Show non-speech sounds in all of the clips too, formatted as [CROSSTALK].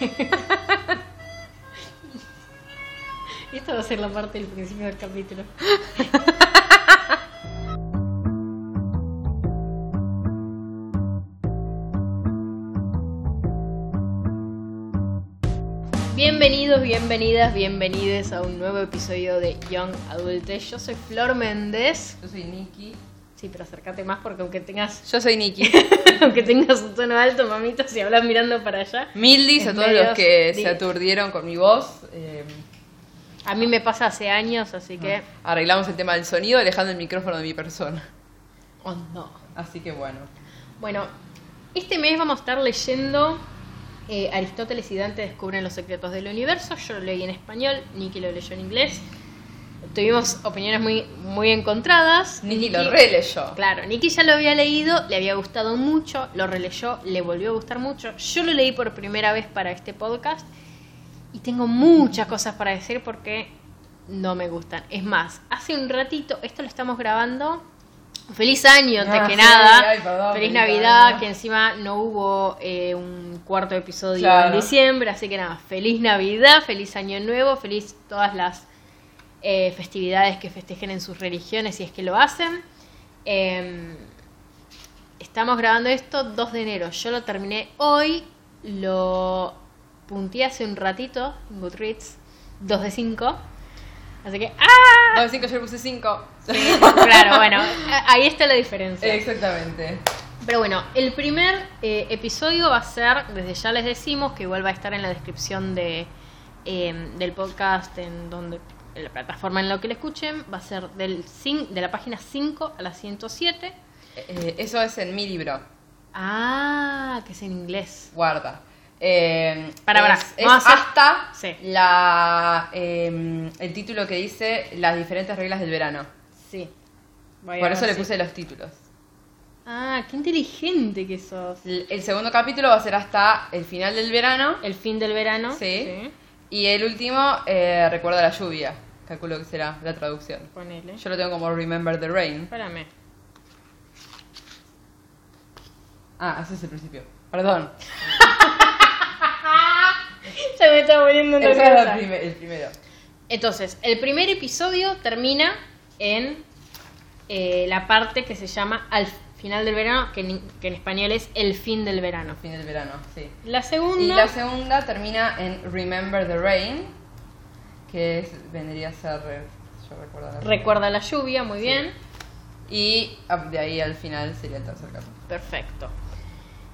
[LAUGHS] Esta va a ser la parte del principio del capítulo. [LAUGHS] Bienvenidos, bienvenidas, bienvenides a un nuevo episodio de Young Adultes. Yo soy Flor Méndez. Yo soy Nikki. Sí, pero acércate más porque aunque tengas Yo soy Nikki. [LAUGHS] aunque tengas un tono alto, mamito, si hablas mirando para allá. Mildis a todos medios los que se aturdieron con mi voz. eh, A mí me pasa hace años, así que... arreglamos el tema del sonido alejando el micrófono de mi persona. Oh, no. Así que bueno. Bueno, este mes vamos a estar leyendo eh, Aristóteles y Dante descubren los secretos del universo. Yo lo leí en español, Nicky lo leyó en inglés. Tuvimos opiniones muy, muy encontradas. Nikki lo releyó. Claro, Nicky ya lo había leído, le había gustado mucho, lo releyó, le volvió a gustar mucho. Yo lo leí por primera vez para este podcast y tengo muchas cosas para decir porque no me gustan. Es más, hace un ratito, esto lo estamos grabando. Feliz año, antes Ah, que sí, nada. ay, perdón, feliz feliz Navidad, año. que encima no hubo eh, un cuarto episodio Claro. en diciembre, así que nada, feliz Navidad, feliz año nuevo, feliz todas las eh, festividades que festejen en sus religiones si es que lo hacen. Eh, estamos grabando esto 2 de enero. Yo lo terminé hoy, lo punteé hace un ratito en Goodreads, 2 de 5. Así que, ¡ah! No, de 5 yo le puse 5. Sí, claro, bueno, ahí está la diferencia. Exactamente. Pero bueno, el primer eh, episodio va a ser, desde ya les decimos, que igual va a estar en la descripción de, eh, del podcast, en donde la plataforma en la que lo escuchen, va a ser del de la página 5 a la 107. Eh, eso es en mi libro. Ah, que es en inglés. Guarda. Eh, Para, para, es, es vamos a hacer- hasta Sí. la, eh, el título que dice las diferentes reglas del verano. Sí. Voy Por eso le puse los títulos. Ah, qué inteligente que sos. El el segundo capítulo va a ser hasta el final del verano. El fin del verano. Sí. Y el último, eh, recuerda la lluvia. Calculo que será la traducción. Ponele. Yo lo tengo como Remember the Rain. Espérame. Ah, ese es el principio. Perdón. [LAUGHS] Se me está volviendo Ese nerviosa. era el, prime- el primero. Entonces, el primer episodio termina en eh, la parte que se llama Al final del verano, que en, que en español es El fin del verano. Fin del verano, sí. La segunda, Y la segunda termina en Remember the Rain. Que es- vendría a ser. eh, Yo recuerdo la recuerda la lluvia, muy bien. Y ah, de ahí al final sería el tercer capítulo. Perfecto.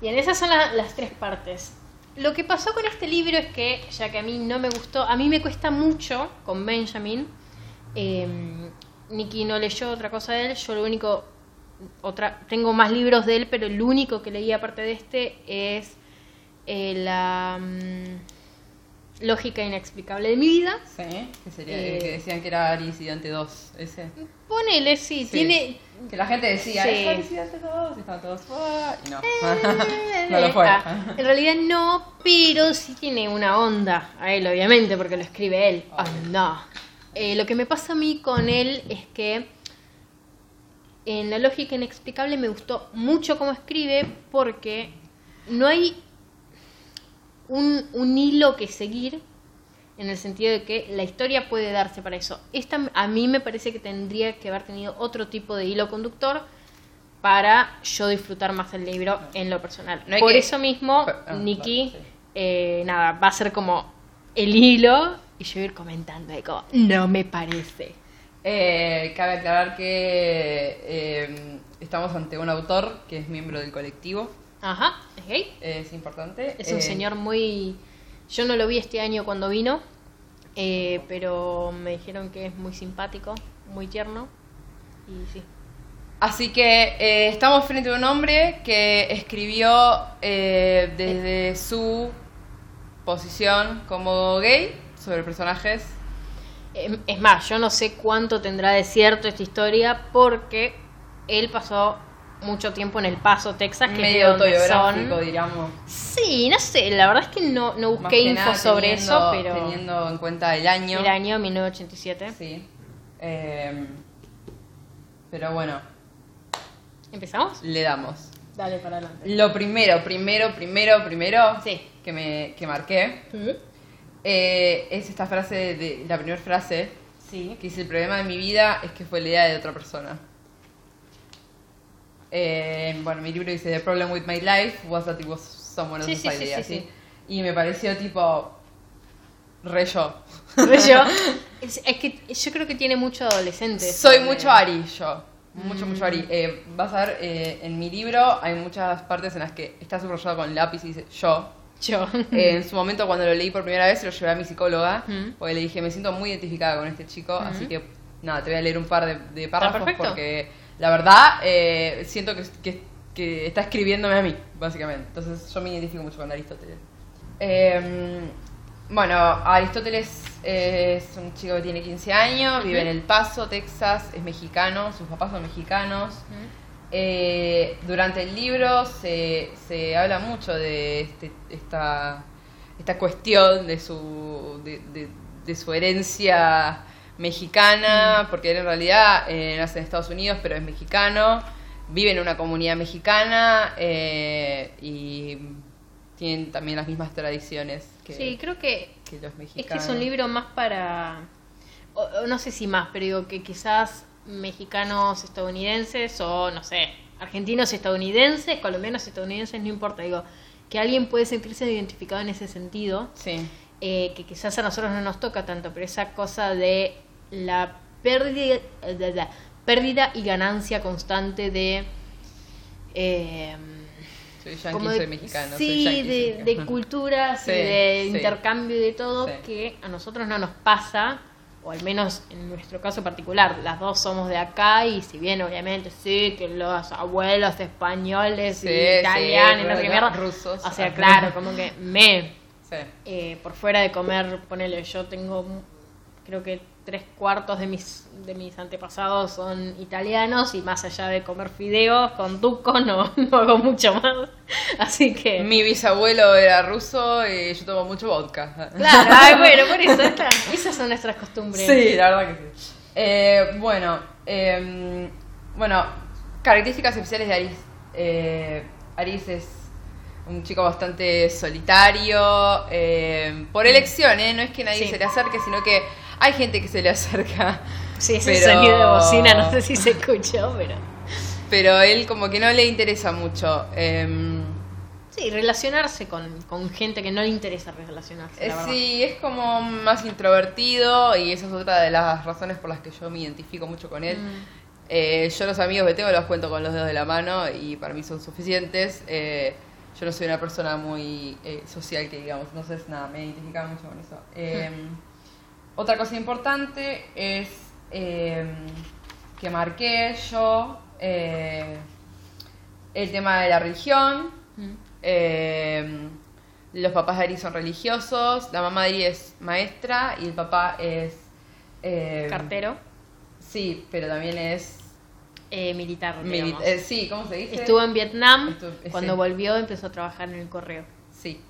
Bien, esas son la- las tres partes. Lo que pasó con este libro es que, ya que a mí no me gustó, a mí me cuesta mucho con Benjamin. Eh, Nicky no leyó otra cosa de él, yo lo único, otra, tengo más libros de él, pero el único que leí aparte de este es eh, la mm, lógica inexplicable de mi vida. Sí. Que sería Eh. el que decían que era Alice y Dante 2. Ese. Ponele, sí, Sí. tiene, Que la gente decía, Sí. es Alice y Dante 2. Y estaban todos. "Ah", Y no. Eh, [LAUGHS] no lo fue. ah, [LAUGHS] En realidad no, pero sí tiene una onda a él, obviamente, porque lo escribe él. Ah, no. Eh, lo que me pasa a mí con él es que en la lógica inexplicable me gustó mucho cómo escribe porque no hay un, un hilo que seguir en el sentido de que la historia puede darse para eso. Esta a mí me parece que tendría que haber tenido otro tipo de hilo conductor para yo disfrutar más el libro en lo personal. No Por que- eso mismo, Pero- ah, Nikki, claro, sí. eh, nada, va a ser como el hilo y yo ir comentando como, no me parece. Eh, cabe aclarar que eh, estamos ante un autor que es miembro del colectivo. Ajá, es gay. Es importante. Es un Eh, señor muy... Yo no lo vi este año cuando vino, eh, pero me dijeron que es muy simpático, muy tierno. Y sí. Así que estamos frente a un hombre que escribió eh, desde su posición como gay sobre personajes. Em, Es más, yo no sé cuánto tendrá de cierto esta historia porque él pasó mucho tiempo en El Paso, Texas, que es de medio donde son. diríamos. Sí, no sé, la verdad es que no, no busqué que info nada sobre teniendo- eso, pero Teniendo en cuenta el año. el año 1987. Sí. Eh, pero bueno, ¿Empezamos? le damos. Dale para adelante. Lo primero, primero, primero, primero Sí. que me que marqué eh, es esta frase, de la primera frase, Sí. que dice, el problema de mi vida es que fue la idea de otra persona. Eh, bueno, mi libro dice, The problem with my life was that it was someone else's sí, sí, idea, sí. Y me pareció tipo, re yo. Yo, [LAUGHS] es, es que yo creo que tiene mucho adolescente. Soy mucho Ari, yo. Mucho, mucho Mm. Ari. Eh, vas a ver, eh, en mi libro hay muchas partes en las que está subrayado con lápiz y dice yo. Yo. Eh, en su momento, cuando lo leí por primera vez, lo llevé a mi psicóloga, Mm. porque le dije, me siento muy identificada con este chico, así que nada, te voy a leer un par de, de párrafos porque la verdad eh, siento que, que- que está escribiéndome a mí, básicamente. Entonces yo me identifico mucho con Aristóteles. Eh, bueno, Aristóteles es un chico que tiene 15 años, vive en. El Paso, Texas, es mexicano, sus papás son mexicanos. Mm. Eh, durante el libro se, se habla mucho de este- esta, esta cuestión de su, de, de- de su herencia mexicana, porque él en realidad eh, nace en Estados Unidos, pero es mexicano, vive en una comunidad mexicana eh, y tienen también las mismas tradiciones que, Sí, creo que que los es mexicanos. que es un libro más para. o no sé si más, pero digo que quizás mexicanos estadounidenses o no sé, argentinos estadounidenses, colombianos estadounidenses, no importa. Digo, que alguien puede sentirse identificado en ese sentido. Sí, eh, que quizás a nosotros no nos toca tanto, pero esa cosa de la pérdida, de la pérdida y ganancia constante de... eh, soy como de- soy mexicano. sí, soy de, soy de mexicano. culturas Sí, y de sí. intercambio y de todo que a nosotros no nos pasa, o al menos en nuestro caso particular, las dos somos de acá y si bien obviamente sí, que los abuelos españoles Sí, y sí, italianos, no sé mierda, rusos. o sea, claro, como que me Sí. eh, por fuera de comer, ponele, yo tengo, creo que tres cuartos de mis, de mis antepasados son italianos y más allá de comer fideos con tuco no, [LAUGHS] no hago mucho más. Así que... Mi bisabuelo era ruso y yo tomo mucho vodka. Claro, ay, [LAUGHS] bueno, por eso, esas son nuestras costumbres. Sí, la verdad que sí. Eh, bueno, eh, bueno, características especiales de Aris. Eh, Aris es un chico bastante solitario, eh, por elección, ¿eh? No es que nadie Sí. se le acerque, sino que hay gente que se le acerca. Sí, ese Pero- sonido de bocina, no sé si se escuchó, pero... Pero él como que no le interesa mucho. Eh, Sí, relacionarse con, con gente que no le interesa relacionarse. Eh, la verdad. Sí, es como más introvertido y esa es otra de las razones por las que yo me identifico mucho con él. Mm. Eh, yo los amigos que tengo los cuento con los dedos de la mano y para mí son suficientes. Eh, yo no soy una persona muy eh, social que digamos, entonces nada, me identificaba mucho con eso. Eh, Otra cosa importante es eh, que marqué yo eh, el tema de la religión. Mm. Eh, los papás de Ari son religiosos, la mamá de Ari es maestra y el papá es... eh, Cartero, Sí, pero también es... eh, militar, mili- eh, sí, ¿cómo se dice? Estuvo en Vietnam, Estuvo- cuando sí. volvió empezó a trabajar en el correo. Sí.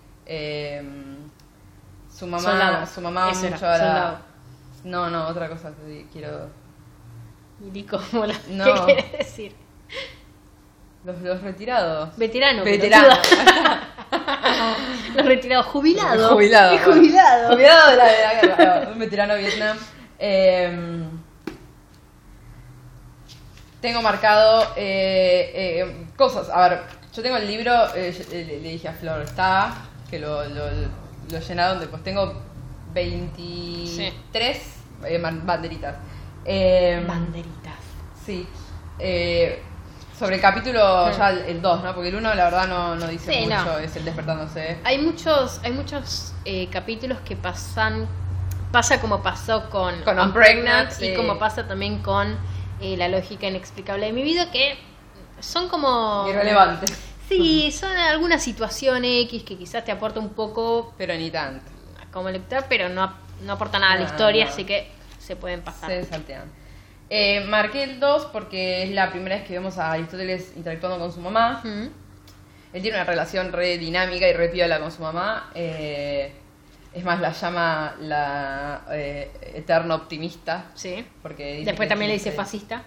Su mamá... Soldado. Su mamá Eso era, mucho ahora- soldado. No, no, otra cosa que quiero... Milico, mola. No. ¿qué quiere decir? Los, los retirados. Veterano. Veterano. [LAUGHS] Los retirados, jubilado. Jubilado. Es jubilado. [LAUGHS] Jubilado de la, de la guerra. Un veterano de Vietnam. Eh, tengo marcado eh, eh, cosas. A ver, yo tengo el libro, eh, le, le dije a Flor, está, que lo, lo, lo llenaron, después tengo 23 eh, banderitas. Eh, Banderitas. Sí. Eh, sobre el capítulo ya el 2, ¿no? Porque el 1 la verdad no, no dice Sí, mucho, no. es el despertándose. Hay muchos, hay muchos eh, capítulos que pasan, pasa como pasó con, Con I'm Pregnant, y como pasa también con eh, La lógica inexplicable de mi vida, que son como... Irrelevante. Sí, son alguna situación X que quizás te aporta un poco Pero ni tanto. como lector, pero no, no aporta nada a la No, historia, no. así que se pueden pasar. Se saltean. Eh, marqué el 2 porque es la primera vez que vemos a Aristóteles interactuando con su mamá. Él tiene una relación re dinámica y re piola con su mamá. Eh, es más, la llama la eh, eterna optimista. Sí. Porque Después también le dice sí. fascista.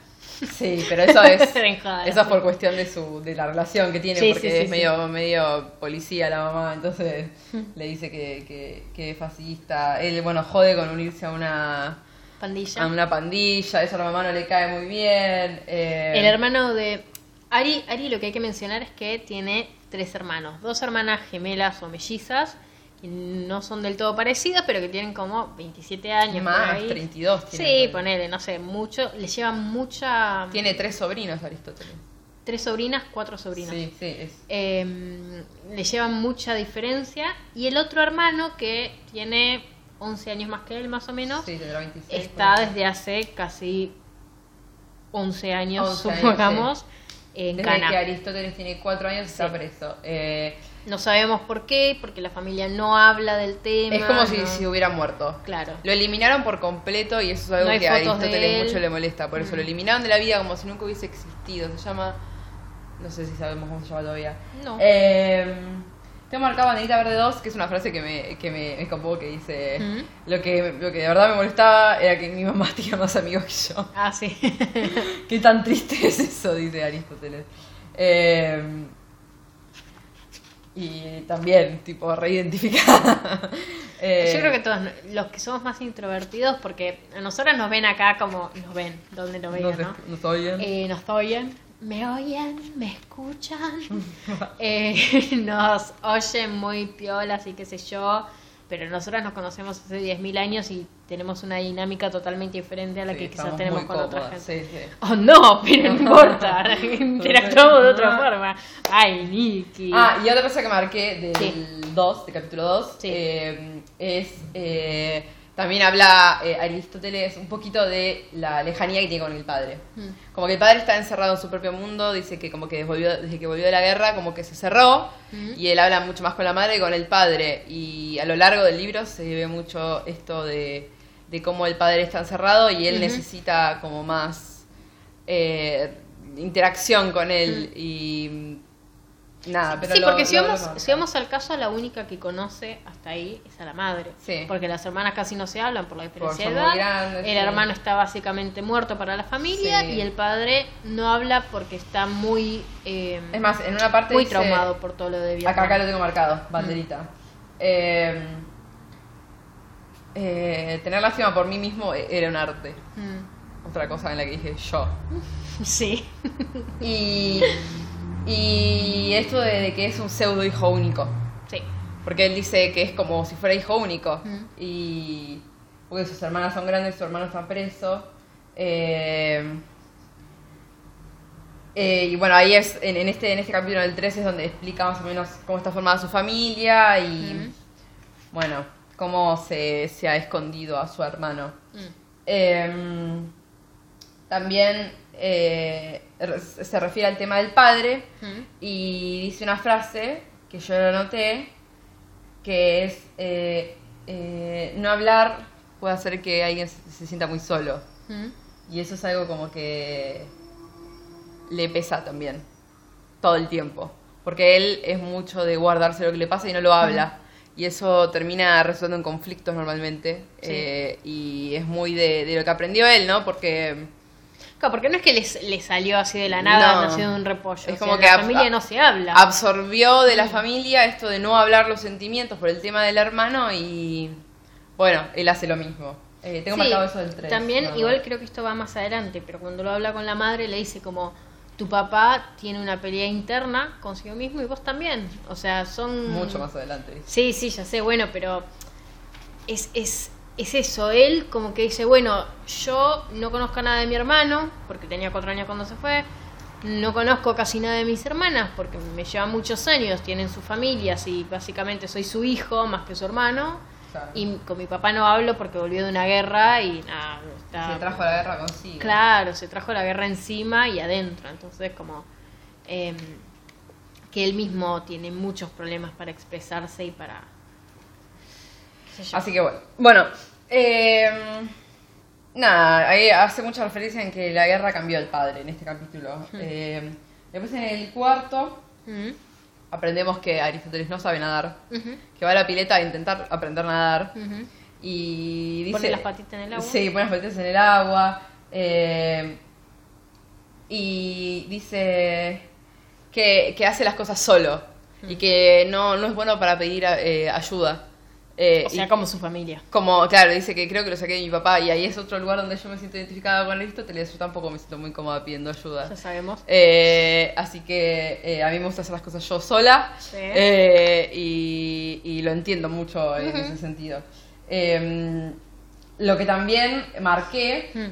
Sí, pero eso es [LAUGHS] eso es por cuestión de su de la relación que tiene Sí, porque sí, sí, es medio medio policía la mamá, entonces le dice que, que, que es fascista. Él bueno, jode con unirse a una Pandilla. a una pandilla, eso a la mamá no le cae muy bien. eh, El hermano de Ari, Ari lo que hay que mencionar es que tiene tres hermanos, dos hermanas gemelas o mellizas, que no son del todo parecidas, pero que tienen como 27 años. por más, ahí. 32 tiene. Sí, ponele, no sé, mucho, le llevan mucha... Tiene tres sobrinos Aristóteles. Tres sobrinas, cuatro sobrinos. Sí, sí, es Eh, le llevan mucha diferencia. Y el otro hermano, que tiene 11 años más que él, más o menos, sí, tendrá 26. está por desde hace casi 11 años, 11 años, supongamos, en Desde Cana. que Aristóteles tiene cuatro años está Sí. preso. Eh, No sabemos por qué, porque la familia no habla del tema. es como si, no- si hubiera muerto. Claro. Lo eliminaron por completo y eso es algo No que a Aristóteles mucho le molesta. Por eso Mm. lo eliminaron de la vida como si nunca hubiese existido. Se llama. No sé si sabemos cómo se llama todavía. No. Eh, tengo marcado Banderita Verde 2, que es una frase que me, que me, me escapó, que dice: Mm. lo, que, lo que de verdad me molestaba era que mi mamá [LAUGHS] tenía más amigos que yo. Ah, sí. [LAUGHS] ¿Qué tan triste es eso? Dice Aristóteles. Eh, y también, tipo, reidentificada. [LAUGHS] Eh, Yo creo que todos los que somos más introvertidos, porque a nosotras nos ven acá como nos ven, donde nos ven, no, nos oyen. Eh, nos oyen, me oyen, me escuchan, [LAUGHS] eh, [LAUGHS] nos oyen muy piolas y qué sé yo, pero nosotras nos conocemos hace 10.000 años y tenemos una dinámica totalmente diferente a la Sí, que quizás tenemos con otra gente. sí, sí. Oh, no, pero no importa, [LAUGHS] interactuamos de otra forma. Ay, Niki. Ah, y otra cosa que marqué del Sí. 2, del capítulo 2, Sí. eh, es. eh, también habla eh, Aristóteles un poquito de la lejanía que tiene con el padre. Mm. Como que el padre está encerrado en su propio mundo, dice que como que volvió, desde que volvió de la guerra, como que se cerró, Mm. y él habla mucho más con la madre que con el padre. Y a lo largo del libro se ve mucho esto de, de cómo el padre está encerrado y él necesita como más eh, interacción con él y nada, pero sí, lo- porque si, lo- vamos, lo- si vamos al caso, la única que conoce hasta ahí es a la madre. Sí. Porque las hermanas casi no se hablan por la diferencia de edad. grandes, el sí. hermano está básicamente muerto para la familia Sí. y el padre no habla porque está muy, eh, Es más, en una parte muy dice- traumado por todo lo de Vietnam. Acá, acá lo tengo marcado, banderita. Eh, eh, tener lástima por mí mismo era un arte. Mm. Otra cosa en la que dije yo. [LAUGHS] Sí. Y, y esto de, de que es un pseudo hijo único. sí. Porque él dice que es como si fuera hijo único. Mm. Y porque sus hermanas son grandes, su hermano está preso. Eh, eh, y bueno, ahí es, en, en este, en este capítulo del 13 es donde explica más o menos cómo está formada su familia y, Mm. bueno, cómo se, se ha escondido a su hermano. Mm. Eh, también eh, se refiere al tema del padre Mm. y dice una frase que yo lo noté, que es, eh, eh, no hablar puede hacer que alguien se, se sienta muy solo. Mm. Y eso es algo como que le pesa también, todo el tiempo. Porque él es mucho de guardarse lo que le pasa y no lo habla. Y eso termina resultando en conflictos normalmente. Sí. Y es muy de, de lo que aprendió él, ¿no? Porque Claro, porque no es que les- le salió así de la nada, No. nació de un repollo. Es o como sea, que la familia no se habla. absorbió de la familia esto de no hablar los sentimientos por el tema del hermano y bueno, él hace lo mismo. Eh, tengo Sí, marcado eso del 3. También, igual creo que esto va más adelante, pero cuando lo habla con la madre le dice como, tu papá tiene una pelea interna consigo mismo y vos también. O sea, son... Mucho más adelante. Sí, sí, ya sé, bueno, pero es, es, es eso, él como que dice, bueno, yo no conozco nada de mi hermano, porque tenía cuatro años cuando se fue, no conozco casi nada de mis hermanas, porque me llevan muchos años, tienen sus familias y básicamente soy su hijo más que su hermano. Claro. Y con mi papá no hablo porque volvió de una guerra y nada, está- Se trajo la guerra consigo. Claro, se trajo la guerra encima y adentro. Entonces, como em, que él mismo tiene muchos problemas para expresarse y para. Así que bueno. Bueno, eh, nada, ahí hace mucha referencia en que la guerra cambió al padre en este capítulo. Eh, después en el cuarto Mm, aprendemos que Aristóteles no sabe nadar, que va a la pileta a intentar aprender a nadar. Y dice... Pone las patitas en el agua. Sí, pone las patitas en el agua. eh, y dice que, que hace las cosas solo y que no, no es bueno para pedir eh, ayuda. Eh, O sea, y- como su familia. como, claro, dice que creo que lo saqué de mi papá y ahí es otro lugar donde yo me siento identificada con Aristóteles. Yo tampoco me siento muy cómoda pidiendo ayuda. Ya sabemos. Eh, así que eh, a mí me gusta hacer las cosas yo sola Sí. eh, y, y lo entiendo mucho en ese sentido. Eh, lo que también marqué Mm,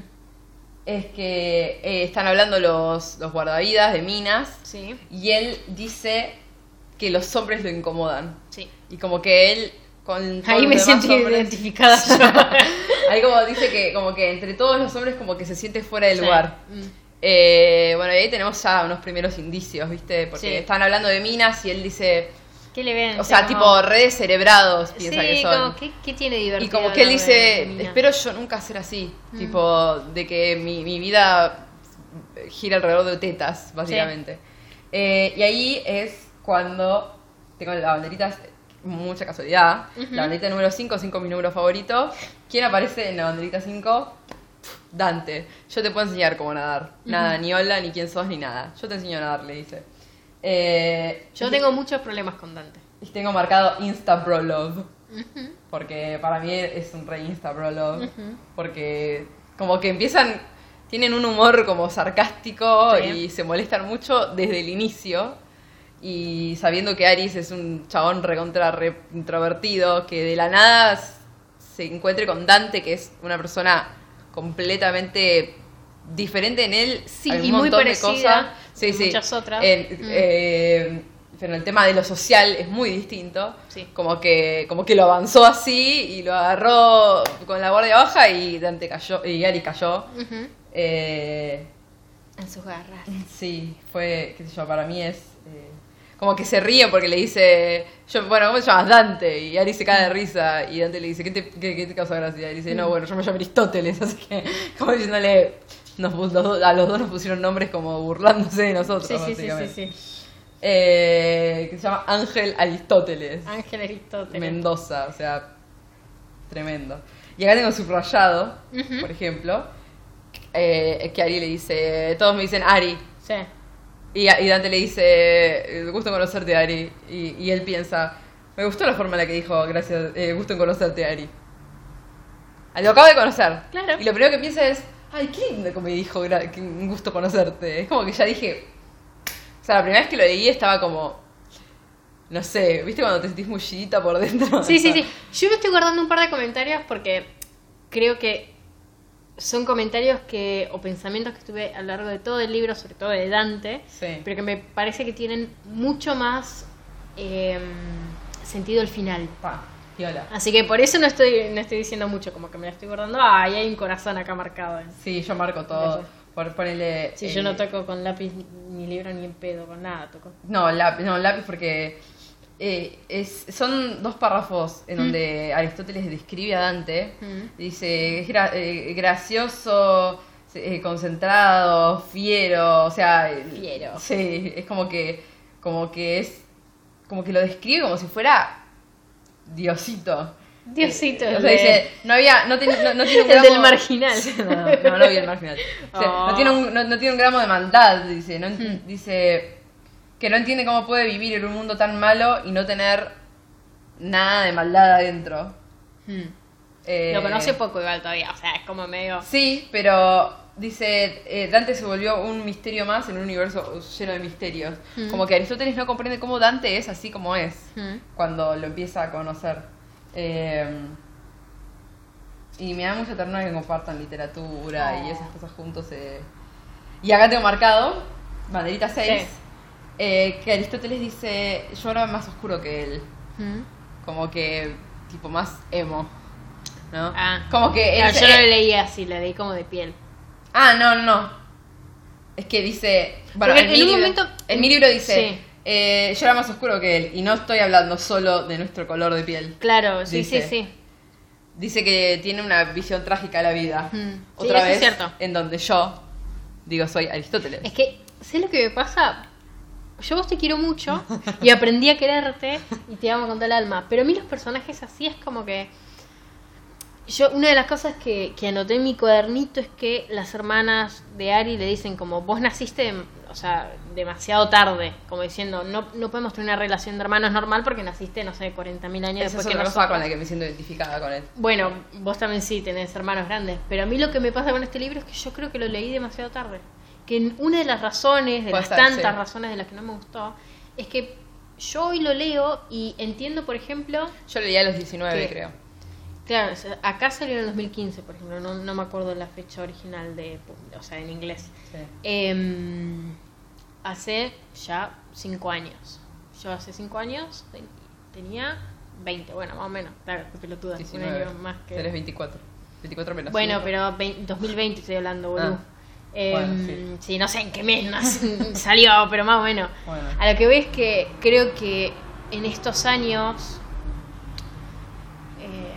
es que están hablando los, los guardavidas de minas Sí, y él dice que los hombres lo incomodan. sí. Y como que él con Ahí me siento hombres- identificada [LAUGHS] yo. Ahí como dice que como que entre todos los hombres como que se siente fuera del Sí. lugar. Mm. Eh, bueno, y ahí tenemos ya unos primeros indicios, ¿viste? Porque Sí. están hablando de minas y él dice, ¿Qué le ven? o sea, Como- tipo redes cerebrados, piensa sí, que son. como, ¿qué, qué tiene divertido? y como que él de- de dice, espero yo nunca ser así, Mm. tipo, de que mi, mi vida gira alrededor de tetas, básicamente. Eh, y ahí es cuando tengo la banderita, mucha casualidad, Ujú. la banderita número 5, 5 mi número favorito. ¿Quién aparece en la banderita 5? Dante. Yo te puedo enseñar cómo nadar. Nada, ni hola, ni quién sos, ni nada. Yo te enseño a nadar, le dice. Eh, Yo tengo muchos problemas con Dante. y tengo marcado Insta Bro Love. Porque para mí es un re Insta Bro Love. Porque como que empiezan, tienen un humor como sarcástico Sí. y se molestan mucho desde el inicio. Y sabiendo que Aris es un chabón recontra re introvertido, que de la nada se encuentre con Dante, que es una persona completamente diferente en él. Sí, hay un y muy montón de parecida cosas. Sí, a sí. muchas otras. En- Mm. eh, pero el tema de lo social es muy distinto. Sí. Como que, como que lo avanzó así y lo agarró con la guardia baja y Dante cayó, y Ari cayó. Eh, En sus garras. sí, fue, qué sé yo, para mí es como que se ríe porque le dice, yo, bueno, ¿cómo te llamas? Dante. Y Ari se cae de risa y Dante le dice, ¿qué te, qué, qué te causa gracia? Y dice, Mm. no, bueno, yo me llamo Aristóteles, [LAUGHS] así que como diciéndole, nos, los a los dos nos pusieron nombres como burlándose de nosotros, Sí, sí, sí, sí, sí. Eh, que se llama Ángel Aristóteles. Ángel Aristóteles. Mendoza, o sea, tremendo. Y acá tengo subrayado, por ejemplo, eh, que Ari le dice, todos me dicen Ari. Sí. Y, y Dante le dice, me gusto en conocerte, Ari. Y, y él piensa, me gustó la forma en la que dijo, gracias, eh, gusto en conocerte, Ari. Ah, Lo acabo de conocer. Claro. Y lo primero que piensa es, ay, qué lindo que me dijo, un gusto conocerte. Es como que ya dije, o sea, la primera vez que lo leí estaba como, no sé, ¿viste cuando te sentís mullidita por dentro? Sí, sí, [LAUGHS] sí. Yo me estoy guardando un par de comentarios porque creo que son comentarios que o pensamientos que estuve a lo largo de todo el libro, sobre todo de Dante, Sí. pero que me parece que tienen mucho más eh, sentido el final. Pa. Así que por eso no estoy, no estoy diciendo mucho, como que me la estoy guardando. Ah, y hay un corazón acá marcado. en- Sí, yo marco todo. Por ponerle. Sí, eh, yo no toco con lápiz ni libro ni en pedo, con nada toco. No, lápiz, no, lápiz porque eh, es, son dos párrafos en donde Aristóteles describe a Dante. Mm. Dice, es gra- eh, gracioso, eh, concentrado, fiero, o sea... Fiero. Sí, es como que, como que es, como que lo describe como si fuera Diosito. Diosito, Eh, o sea, de- dice, no había, no, tiene- no, no tiene un [LAUGHS] El del marginal. [LAUGHS] No, no, no vi el marginal. [LAUGHS] Oh. no, tiene un, no, tiene un gramo de maldad, dice. No, Hmm. Dice que no entiende cómo puede vivir en un mundo tan malo y no tener nada de maldad adentro. Hmm. Eh, Lo conoce poco igual todavía, o sea, es como medio... Sí, pero dice, eh, Dante se volvió un misterio más en un universo lleno de misterios. Mm. Como que Aristóteles no comprende cómo Dante es así como es Hmm. cuando lo empieza a conocer. Eh, y me da mucha ternura que compartan literatura y Oh. esas cosas juntos. eh. Y acá tengo marcado, banderita 6, Sí. Eh, que Aristóteles dice, yo era más oscuro que él. Hmm. Como que, tipo, más emo. ¿No? Ah. Como que... No, yo lo leí así, lo leí como de piel. Ah, no, no. Es que dice. Bueno, en, en mi un libro, momento- en mi libro dice. Sí. eh, yo era más oscuro que él. Y no estoy hablando solo de nuestro color de piel. Claro, sí, Dice. sí, sí. Dice que tiene una visión trágica de la vida. Mm. Sí, Otra eso vez. es cierto. En donde yo digo, soy Aristóteles. Es que, ¿sabes lo que me pasa? Yo vos te quiero mucho [LAUGHS] y aprendí a quererte y te amo con todo el alma. Pero a mí los personajes así es como que. yo, una de las cosas que, que anoté en mi cuadernito es que las hermanas de Ari le dicen como, vos naciste, o sea, demasiado tarde, como diciendo, no, no podemos tener una relación de hermanos normal porque naciste, no sé, 40.000 años Esa después es que otra cosa con la que me siento identificada con él. Bueno, vos también sí tenés hermanos grandes, pero a mí lo que me pasa con este libro es que yo creo que lo leí demasiado tarde. Que una de las razones, de Puede las ser, tantas sí. razones de las que no me gustó, es que yo hoy lo leo y entiendo, por ejemplo, Yo leía a los 19, ¿Qué? creo. claro, acá salió en el 2015, por ejemplo, no, no me acuerdo la fecha original de, o sea, en inglés. Sí. Em, hace ya 5 años. Yo hace 5 años ten- tenía 20, bueno, más o menos, claro, qué pelotuda, un 19. año más que... Eres 24. 24 menos. Bueno, cinco. pero vein- 2020 estoy hablando, boludo. Ah. Em, Bueno, sí. no sé en qué mes nac- [LAUGHS] salió, pero más o menos. Bueno. A lo que ves que creo que en estos años. eh,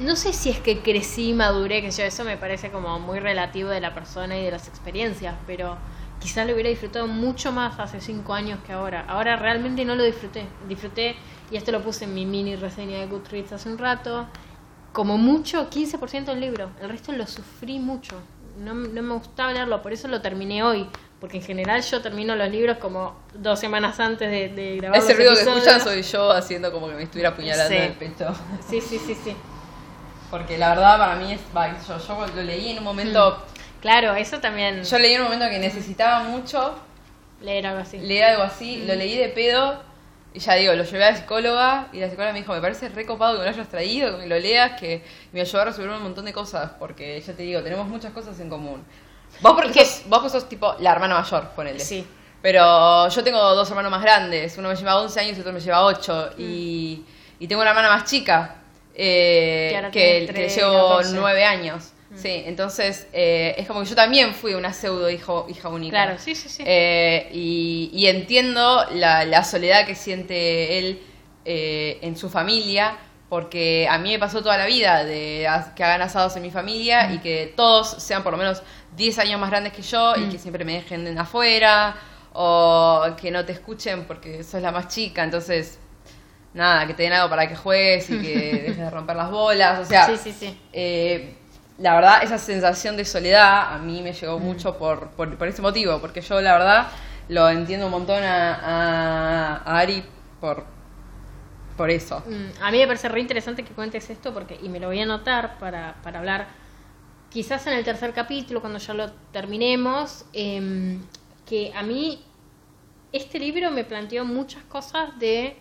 no sé si es que crecí, maduré, que yo, eso me parece como muy relativo de la persona y de las experiencias, pero quizás lo hubiera disfrutado mucho más hace cinco años que ahora. Ahora realmente no lo disfruté. Disfruté, y esto lo puse en mi mini reseña de Goodreads hace un rato, como mucho 15% del libro. El resto lo sufrí mucho. No, no me gustaba leerlo, por eso lo terminé hoy. Porque en general yo termino los libros como dos semanas antes de, de grabar Ese los ruido que escuchan soy yo haciendo como que me estuviera apuñalando Sí. el pecho. Sí, sí, sí, sí. Porque la verdad para mí es. Yo, yo lo leí en un momento. Claro, eso también. Yo leí en un momento que necesitaba mucho leer algo así. leer algo así. Lo leí de pedo. Y ya digo, lo llevé a la psicóloga. Y la psicóloga me dijo: Me parece recopado que me lo hayas traído, que me lo leas, que me ayudó a resolver un montón de cosas. Porque ya te digo, tenemos muchas cosas en común. Vos porque sos, vos sos tipo la hermana mayor, ponele. Sí. Pero yo tengo dos hermanos más grandes. Uno me lleva 11 años y otro me lleva 8. Y, y tengo una hermana más chica. eh, Que que, que llevo 14. 9 años. Sí, entonces eh, es como que yo también fui una pseudo hijo, hija única. Claro, sí, sí, sí. Eh, y, y entiendo la, la soledad que siente él eh, en su familia, porque a mí me pasó toda la vida de que hagan asados en mi familia y que todos sean por lo menos 10 años más grandes que yo y que siempre me dejen en afuera o que no te escuchen porque sos la más chica, entonces nada, que te den algo para que juegues y que [LAUGHS] dejes de romper las bolas, o sea, Sí, sí, sí. eh, la verdad, esa sensación de soledad a mí me Mm. llegó mucho por, por, por ese motivo, porque yo la verdad lo entiendo un montón a, a, a Ari por, por eso. Mm, A mí me parece re interesante que cuentes esto porque y me lo voy a anotar para, para hablar quizás en el tercer capítulo cuando ya lo terminemos em, que a mí este libro me planteó muchas cosas de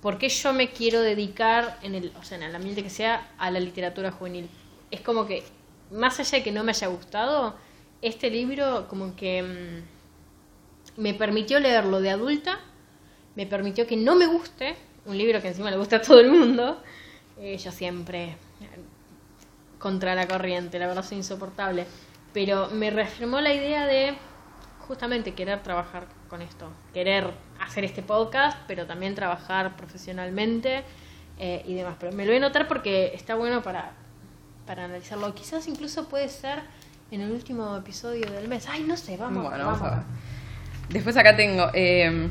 por qué yo me quiero dedicar en el o sea en el ambiente que sea a la literatura juvenil es como que más allá de que no me haya gustado este libro como que mm, me permitió leerlo de adulta me permitió que no me guste, un libro que encima le gusta a todo el mundo, eh, yo siempre contra la corriente, la verdad soy insoportable, pero me reafirmó la idea de justamente querer trabajar con esto, querer hacer este podcast, pero también trabajar profesionalmente eh, y demás. Pero me lo voy a notar porque está bueno para, para analizarlo. Quizás incluso puede ser en el último episodio del mes. Ay, no sé, vamos. bueno, vamos a ver. Después acá tengo, eh,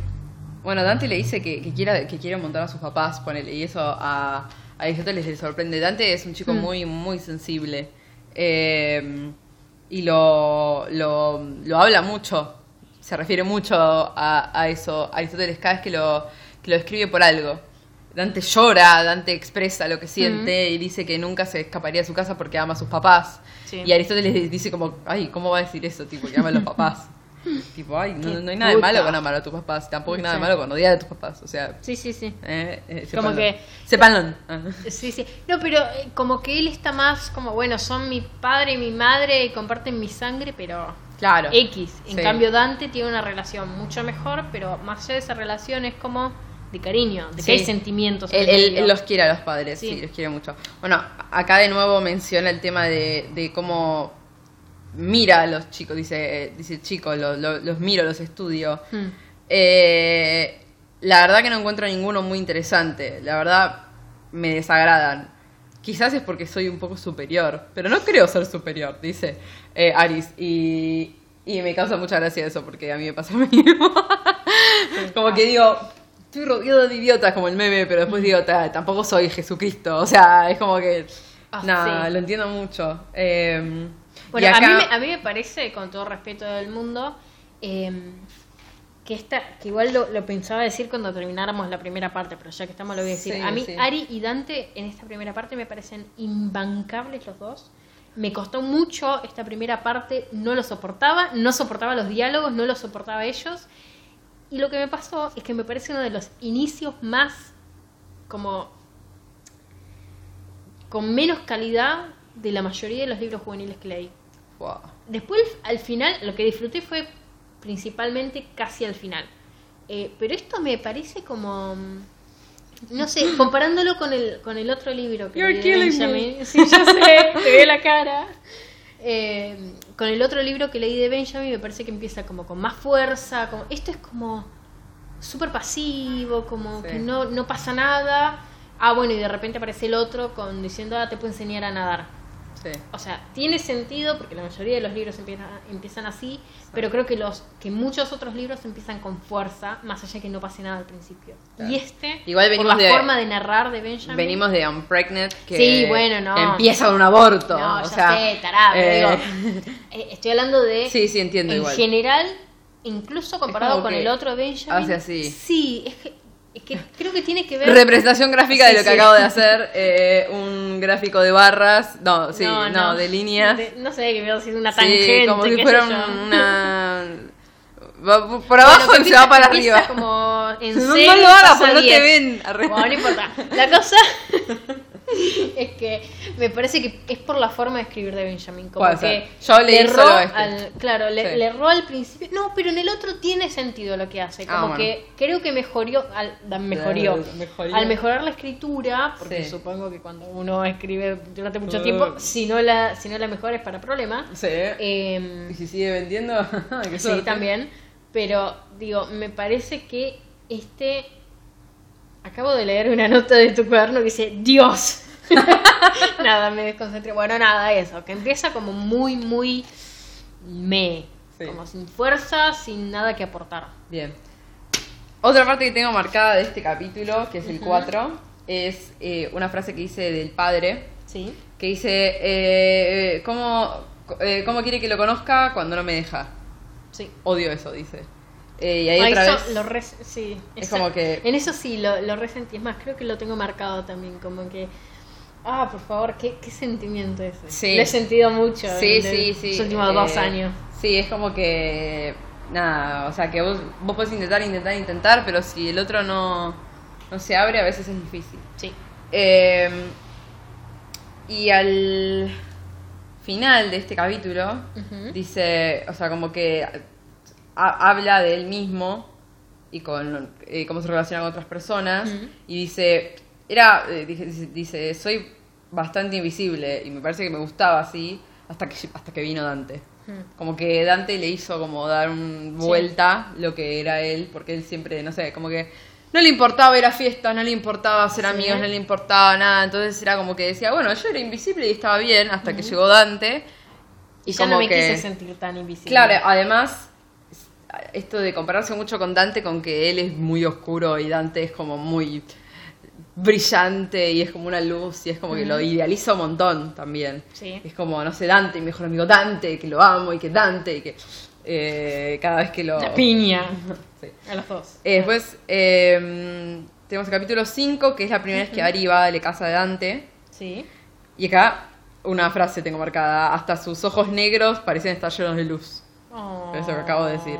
bueno, Dante le dice que, que, quiera, que quiere montar a sus papás, ponele, y eso a, a Aristóteles le sorprende. Dante es un chico Mm. muy, muy sensible. eh, y lo, lo, lo habla mucho, se refiere mucho a, a eso. Aristóteles cada vez que lo, que lo escribe por algo. Dante llora, Dante expresa lo que siente y dice que nunca se escaparía de su casa porque ama a sus papás. Sí. Y Aristóteles dice como, ay, ¿cómo va a decir eso? Tipo, que ama a los papás. [LAUGHS] tipo, ay, no, hay nada de malo con amar a tus papás. Tampoco hay nada de malo con odiar a tus papás. O sea, Sí, sí, sí. eh, eh, Como que- Sépanlo. [LAUGHS] Ah. Sí, sí. No, pero eh, como que él está más como, bueno, son mi padre y mi madre y comparten mi sangre, pero Claro. X. En Sí. cambio, Dante tiene una relación mucho mejor, pero más allá de esa relación es como de cariño, de Sí. que hay sentimientos. Él, los quiere a los padres, sí. Sí. los quiere mucho. Bueno, acá de nuevo menciona el tema de, de cómo mira a los chicos, dice, dice chico, lo- lo- los miro, los estudio. Hmm. Eh, la verdad que no encuentro ninguno muy interesante. La verdad me desagradan. Quizás es porque soy un poco superior, pero no creo ser superior, dice eh, Aris. Y, y me causa mucha gracia eso porque a mí me pasa lo mismo. [LAUGHS] como que digo, estoy rodeado de idiotas como el meme, pero después digo, "Ta, tampoco soy Jesucristo. O sea, es como que Ah, Nada, sí. lo entiendo mucho. Eh, Bueno, acá- a, mí me, a mí me parece, con todo respeto del mundo, eh, que esta, que igual lo, lo pensaba decir cuando termináramos la primera parte, pero ya que estamos lo voy a decir. Sí, a mí sí. Ari y Dante en esta primera parte me parecen imbancables los dos. Me costó mucho esta primera parte, no lo soportaba, no soportaba los diálogos, no los soportaba ellos. Y lo que me pasó es que me parece uno de los inicios más como con menos calidad de la mayoría de los libros juveniles que leí. Wow. Después, al final, lo que disfruté fue principalmente casi al final. Eh, pero esto me parece como. mm, No sé, [LAUGHS] comparándolo con el, con el otro libro que You're killing Benjamin. Sí, yo sé, te veo la cara. [LAUGHS] Eh, con el otro libro que leí de Benjamin me parece que empieza como con más fuerza. Como, esto es como súper pasivo, como Sí. que no, no pasa nada. Ah, bueno, y de repente aparece el otro con diciendo, ah, te puedo enseñar a nadar. Sí. O sea, tiene sentido porque la mayoría de los libros empiezan, empiezan así, pero creo que los que muchos otros libros empiezan con fuerza, más allá de que no pase nada al principio. Claro. Y este, Igual por la de- forma de narrar de Benjamin, Venimos de Unpregnant, que, Sí, bueno, no. empieza con un aborto. no, o ya sea, sé, tará, pero eh, digo, [LAUGHS] eh, estoy hablando de Sí, sí, entiendo en igual. general, incluso comparado con que el otro Benjamin, hace así. sí, es que, es que creo que tiene que ver Representación gráfica de Sí, lo que sí. acabo de hacer. eh, un gráfico de barras. No, sí, no, de líneas. De- no sé, que veo si es una sí, tangente, como si fuera una. [LAUGHS] va por abajo Bueno, y se va para arriba. como en No, no serio, lo hagas porque no te 10. ven. Bueno, no importa. La cosa [LAUGHS] [LAUGHS] es que me parece que es por la forma de escribir de Benjamin. Como Puede que ser. Yo leí le erró solo este. al, claro, le, Sí. le erró al principio. No, pero en el otro tiene sentido lo que hace. Como Ah, bueno. que creo que mejoró, al, mejoró, mejoró. al mejorar la escritura, porque Sí. supongo que cuando uno escribe durante mucho Uh. tiempo, si no la, si no la mejora es para problemas. Sí. Em, y si sigue vendiendo, [LAUGHS] Sí, también. Pero, digo, me parece que este. Acabo de leer una nota de tu cuaderno que dice: ¡Dios! [LAUGHS] nada, me desconcentré. Bueno, nada, eso. Que empieza como muy, muy. me. Sí. Como sin fuerza, sin nada que aportar. Bien. Otra parte que tengo marcada de este capítulo, que es el 4, es eh, una frase que dice del padre, ¿Sí? que dice, eh, eh, ¿cómo, eh, ¿cómo quiere que lo conozca cuando no me deja? Sí. Odio eso, dice. Eh, y ahí Ah, otra eso vez... lo res- sí, es eso- como que- En eso sí, lo, lo resentí. Es más, creo que lo tengo marcado también. Como que. Ah, por favor, qué, qué sentimiento ese. Sí. Lo he sentido mucho Sí, en sí, los últimos eh, dos años. Sí, es como que... Nada, o sea, que vos, vos podés intentar, intentar, intentar, pero si el otro no, no se abre, a veces es difícil. Sí. Eh, y al final de este capítulo dice, o sea, como que ha- habla de él mismo y con eh, cómo se relaciona con otras personas Ujú. y dice, era, eh, dice, dice, soy bastante invisible y me parece que me gustaba así hasta que hasta que vino Dante. Mm. Como que Dante le hizo como dar un Sí. vuelta lo que era él, porque él siempre, no sé, como que no le importaba ir a fiestas, no le importaba ser Sí. amigos, no le importaba nada. Entonces era como que decía, bueno, yo era invisible y estaba bien hasta que llegó Dante. Y ya como no me que- quise sentir tan invisible. Claro, además, esto de compararse mucho con Dante, con que él es muy oscuro y Dante es como muy brillante y es como una luz y es como que lo idealiza un montón también. Sí. Es como, no sé, Dante, mi mejor amigo Dante, que lo amo y que Dante y que eh, cada vez que lo... La piña. Sí. A los dos. Eh, después eh, tenemos el capítulo 5, que es la primera vez que Ari va a la casa de Dante. Sí. Y acá una frase tengo marcada, hasta sus ojos negros parecen estar llenos de luz. Eso que acabo de decir.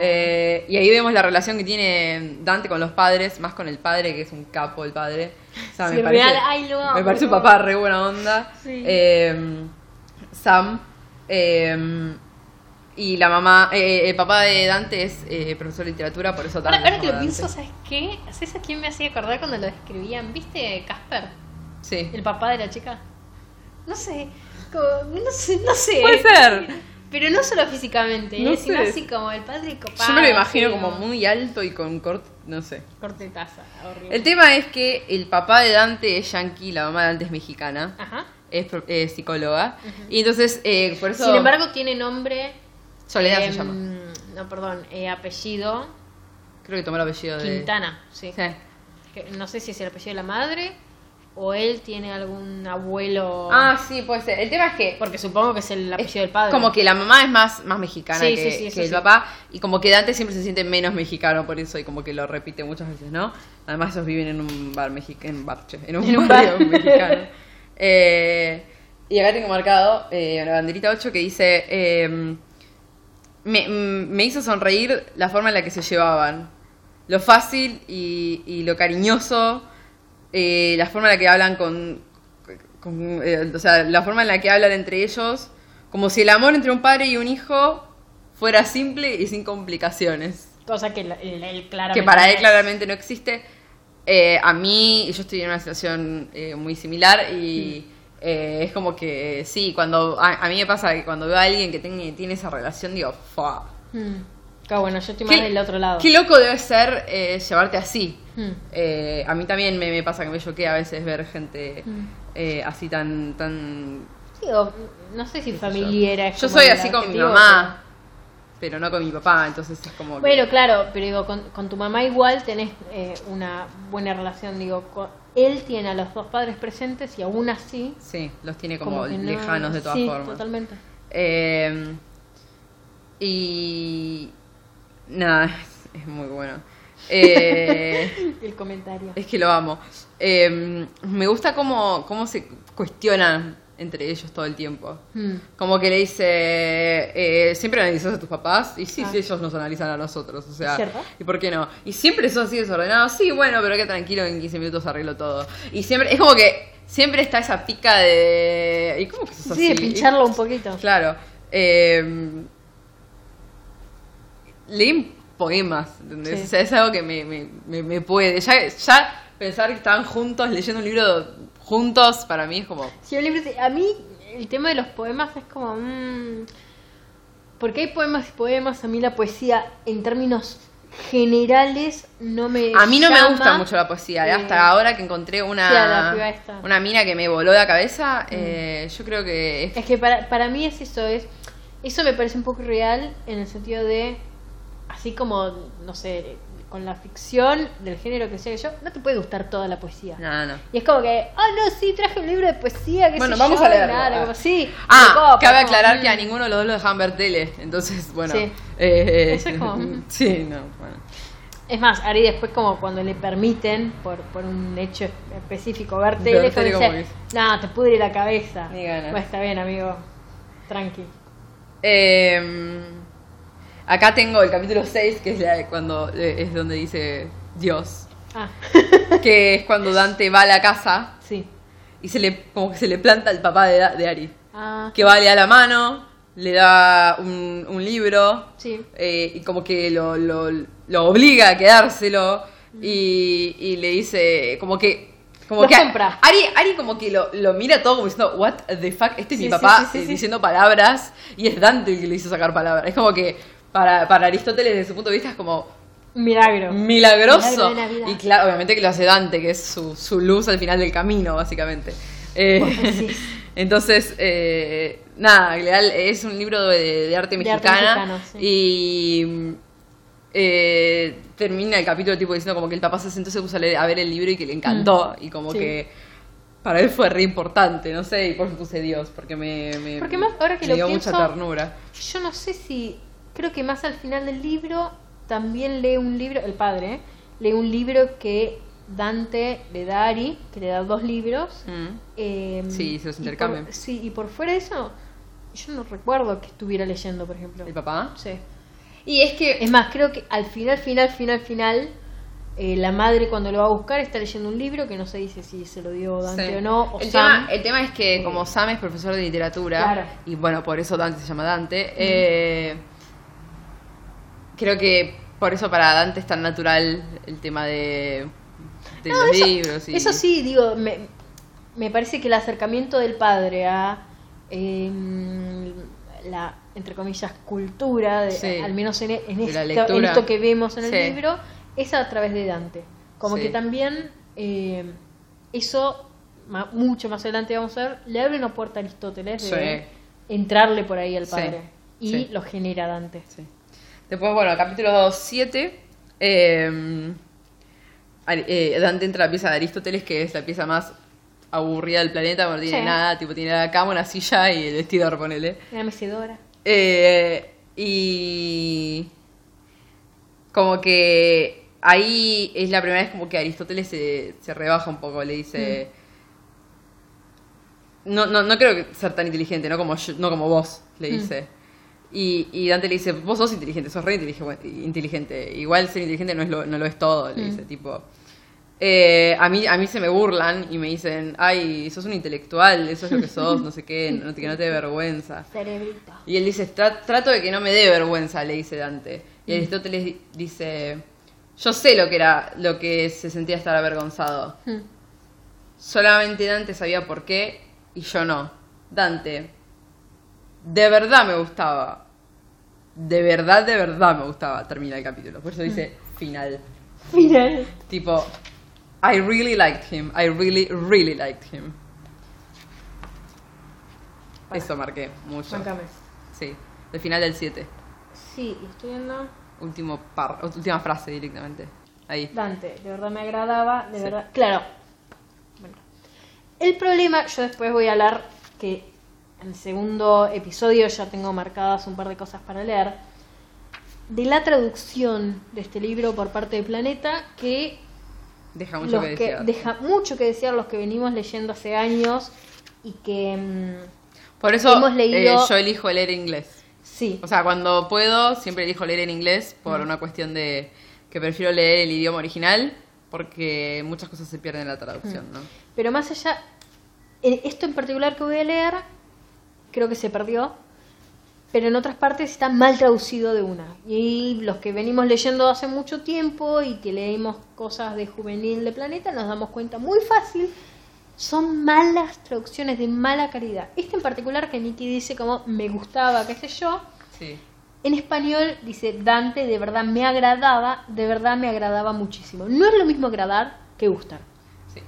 Eh, y ahí vemos la relación que tiene Dante con los padres, más con el padre, que es un capo el padre. O sea, Sí, me parece, real, ay, lo amo, me parece un papá re buena onda. Sí. Eh, Sam. eh, y la mamá, eh, el papá de Dante es eh, profesor de literatura, por eso Ahora, Dante ahora que lo pienso. ¿sabes qué? ¿Sabes a quién me hacía acordar cuando lo describían? ¿Viste Casper? Sí. El papá de la chica. No sé. como- no sé, no sé. Puede ser. [LAUGHS] Pero no solo físicamente, No ¿eh? sino así como el padre copado. Yo me lo imagino como muy alto y con corte, no sé. Corte taza, horrible. El tema es que el papá de Dante es yankee, la mamá de Dante es mexicana, Ajá. es, es psicóloga. Y entonces, eh, por eso... Sin embargo, tiene nombre. Soledad em, se llama. No, perdón, eh, apellido Creo que tomó el apellido de... Quintana, sí. Sí. No sé si es el apellido de la madre o él tiene algún abuelo. Ah, sí, puede ser. El tema es que porque supongo que es el apellido del padre. como que la mamá es más, más mexicana Sí, que, sí, sí, que el papá y como que Dante siempre se siente menos mexicano por eso y como que lo repite muchas veces, ¿no? Además ellos viven en un bar mexicano, en, bar, che, en un [LAUGHS] En un bar. mexicano. Eh, y acá tengo marcado eh, una banderita 8 que dice eh, me, mm, me hizo sonreír la forma en la que se llevaban. Lo fácil y, y lo cariñoso, eh, la forma en la que hablan con... con, eh, o sea, la forma en la que hablan entre ellos, como si el amor entre un padre y un hijo fuera simple y sin complicaciones. Cosa que él, él claramente. Que para él claramente no existe. Eh, a mí, yo estoy en una situación eh, muy similar y eh, es como que sí, cuando a, a mí me pasa que cuando veo a alguien que tiene, tiene esa relación, digo, ¡fua! Mm. Bueno, yo estoy más del otro lado. Qué loco debe ser eh, llevarte así. Mm. Eh, a mí también me, me pasa que me choquea a veces ver gente Mm. eh, así tan... tan... Digo, no sé si familiar Yo como soy así con mi mamá, pero no con mi papá, entonces es como... que- Bueno, claro, pero digo, con, con tu mamá igual tenés eh, una buena relación. Digo, con- él tiene a los dos padres presentes y aún así. Sí, los tiene como, no- lejanos de todas sí, formas. totalmente. Eh, y nada, es, muy bueno. [LAUGHS] Eh, El comentario. es que lo amo. Eh, me gusta cómo, cómo se cuestionan entre ellos todo el tiempo. Mm. Como que le dice, eh, siempre analizas a tus papás y sí, Ah. sí, ellos nos analizan a nosotros, o sea, ¿Es cierto? ¿y por qué no? Y siempre son así desordenados, sí, bueno, pero qué tranquilo, en 15 minutos arreglo todo. Y siempre, es como que siempre está esa pica de... ¿Y cómo que sos Sí, así? de pincharlo un poquito. Claro. Eh, leen poemas, ¿entendés? Sí. O sea, es algo que me, me, me, me puede. Ya, ya pensar que estaban juntos leyendo un libro juntos, para mí es como. Sí, de- a mí el tema de los poemas es como... mm, porque hay poemas y poemas, a mí la poesía en términos generales no me... A mí no me gusta mucho la poesía, ¿eh? Hasta ahora que encontré sí, una, esta. una mina que me voló la cabeza, eh, yo creo que es Es que para, para mí es eso, es eso me parece un poco irreal en el sentido de, así como, no sé, con la ficción del género que sea yo, no te puede gustar toda la poesía. No, no. Y es como que, ah, no, sí, traje un libro de poesía, que Bueno, vamos a leerlo. Ah. sí. Ah, copa, cabe como, aclarar mm. que a ninguno de los dos lo dejan ver tele, entonces, bueno. Sí. eh, Eso es como, mm. sí, no, bueno. Es más, Ari después como cuando le permiten, por, por un hecho específico, ver tele, dice, no, te pudre la cabeza. Ni ganas. Bueno, está bien, amigo. Tranqui. Eh, acá tengo el capítulo 6, que es la- cuando eh, es donde dice Dios. Ah, [LAUGHS] Que es cuando Dante va a la casa sí. y se le, como que se le planta el papá de, de Ari. Ah, Que va, le da la mano, le da un, un libro sí. eh, y como que lo, lo, lo obliga a quedárselo y, y le dice como que como Lo que compra. Ari, Ari como que lo, lo mira todo como diciendo what the fuck este es Sí, mi papá sí, sí, eh, diciendo palabras y es Dante el que le hizo sacar palabras es como que para, para Aristóteles desde su punto de vista es como Milagro. milagroso Milagro y claro obviamente que lo hace Dante que es su, su luz al final del camino básicamente Eh, [LAUGHS] entonces eh, nada es un libro de, de arte De arte mexicana mexicano, sí. y eh, termina el capítulo tipo diciendo como que el papá se sentó se puso a, leer- a ver el libro y que le encantó y como Mm. Sí. que para él fue re importante no sé y por eso puse Dios porque me, me- Porque más ahora que me lo dio pienso- mucha ternura Yo no sé si. Creo que más al final del libro también lee un libro. El padre, ¿eh? Lee un libro que Dante le da a Ari, que le da dos libros. Mm. eh, Sí, se los intercambian. sí, y por fuera de eso, yo no recuerdo que estuviera leyendo, por ejemplo. el papá Sí. y es que Es más, creo que al final, final, final, final, eh, la madre cuando lo va a buscar está leyendo un libro que no se dice si se lo dio Dante Sí. o no. O el, Sam. tema, el tema es que Eh, como Sam es profesor de literatura Claro. y bueno por eso Dante se llama Dante eh, creo que por eso para Dante es tan natural el tema de, de No, los eso, libros y eso sí, digo, me, me parece que el acercamiento del padre a em, la, entre comillas, cultura, de- Sí. al menos en, la esto, en esto que vemos en el Sí. libro, es a través de Dante. Como Sí. que también eh, eso, ma- mucho más adelante vamos a ver, le abre una puerta a Aristóteles de entrarle por ahí al padre. Y lo genera Dante. Después, bueno, capítulo 7. eh, Ari- eh, Dante entra a la pieza de Aristóteles, que es la pieza más aburrida del planeta, no tiene Sí. nada, tipo tiene la cama, una silla y el vestidor, ponele. Una mecedora. Eh, y como que ahí es la primera vez como que Aristóteles se, se rebaja un poco, le dice... No, no, no creo ser tan inteligente, no como, yo- no como vos, le dice. Y, y Dante le dice, vos sos inteligente, sos re inteligente, inteligente. Igual ser inteligente no, es lo, no lo es todo, le dice, tipo... eh, a, mí, a mí se me burlan y me dicen, ay, sos un intelectual, eso es lo que [LAUGHS] sos, no sé qué, no te, que no te dé vergüenza. Cerebrito. Y él dice, "Tra- trato de que no me dé vergüenza, le dice Dante. Y Aristóteles di- dice, yo sé lo que era, lo que se sentía estar avergonzado. Mm. Solamente Dante sabía por qué y yo no. Dante, de verdad me gustaba. De verdad, de verdad me gustaba. Termina el capítulo. Por eso dice [LAUGHS] final. Final. Tipo, I really liked him. I really, really liked him. Eso marqué mucho. Bancame. Sí, el final del 7. Sí, estoy viendo. Último par, última frase directamente. Ahí. Dante, de verdad me agradaba, de Sí. verdad. Claro. Bueno. El problema, yo después voy a hablar que en el segundo episodio ya tengo marcadas un par de cosas para leer. De la traducción de este libro por parte de Planeta, que, Deja mucho que que decir. deja mucho que decir los que venimos leyendo hace años y que mm, Por eso hemos leído- eh, yo elijo leer inglés. sí, O sea, cuando puedo, siempre elijo leer en inglés por una cuestión de que prefiero leer el idioma original porque muchas cosas se pierden en la traducción, ¿no? Pero más allá, esto en particular que voy a leer, creo que se perdió, pero en otras partes está mal traducido de una. Y los que venimos leyendo hace mucho tiempo y que leímos cosas de juvenil de planeta, nos damos cuenta muy fácil, son malas traducciones de mala calidad. Este en particular que Nicky dice como me gustaba, qué sé yo, Sí. en español dice Dante, de verdad me agradaba, de verdad me agradaba muchísimo. No es lo mismo agradar que gustar. Sí.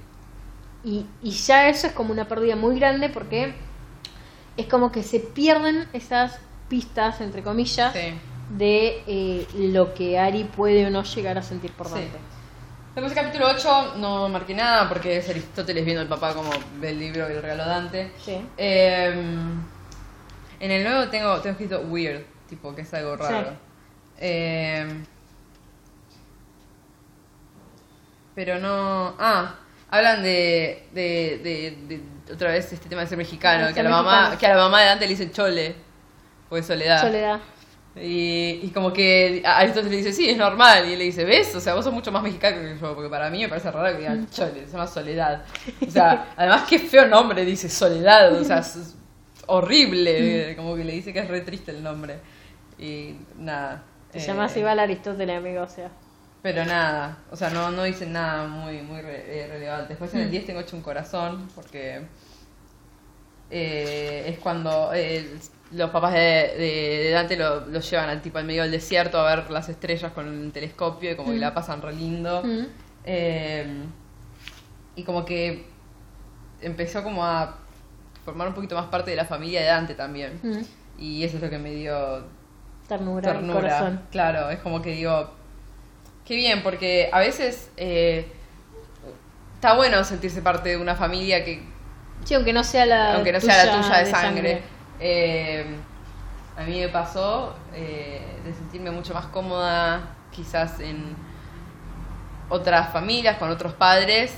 Y, y ya eso es como una pérdida muy grande porque es como que se pierden esas pistas, entre comillas, Sí. de eh, lo que Ari puede o no llegar a sentir por Sí. Dante. Después el capítulo 8 no marqué nada porque es Aristóteles viendo al papá como ve el libro que le regaló Dante. Sí. Eh, en el nuevo tengo, tengo escrito weird, tipo que es algo raro. Sí. Eh, pero no. Ah, hablan de, de, de, de otra vez este tema de ser mexicano, De que a, la mamá, que a la mamá de Dante le dicen chole, pues soledad. Soledad. Y, y como que Aristóteles le dice, sí, es normal. Y él le dice, ¿ves? O sea, vos sos mucho más mexicano que yo, porque para mí me parece raro que digan chole, se llama Soledad. O sea, [LAUGHS] además qué feo nombre dice Soledad, o sea, es es horrible, como que le dice que es re triste el nombre. Y nada. Se eh, llama así igual Aristóteles, amigo, o sea. Pero nada, o sea, no, no dicen nada muy, muy re- eh, relevante. Después en el 10 tengo hecho un corazón, porque eh, es cuando eh, los papás de, de- de Dante lo, lo llevan al tipo al medio del desierto a ver las estrellas con un telescopio y como que la pasan re lindo. Mm. Eh, y como que empezó como a formar un poquito más parte de la familia de Dante también. Mm. Y eso es lo que me dio Ternura, el ternura. corazón. Claro, es como que digo, qué bien, porque a veces eh, está bueno sentirse parte de una familia que, Sí, aunque no sea la aunque no sea la tuya de sangre. Eh, a mí me pasó eh, de sentirme mucho más cómoda quizás en otras familias, con otros padres,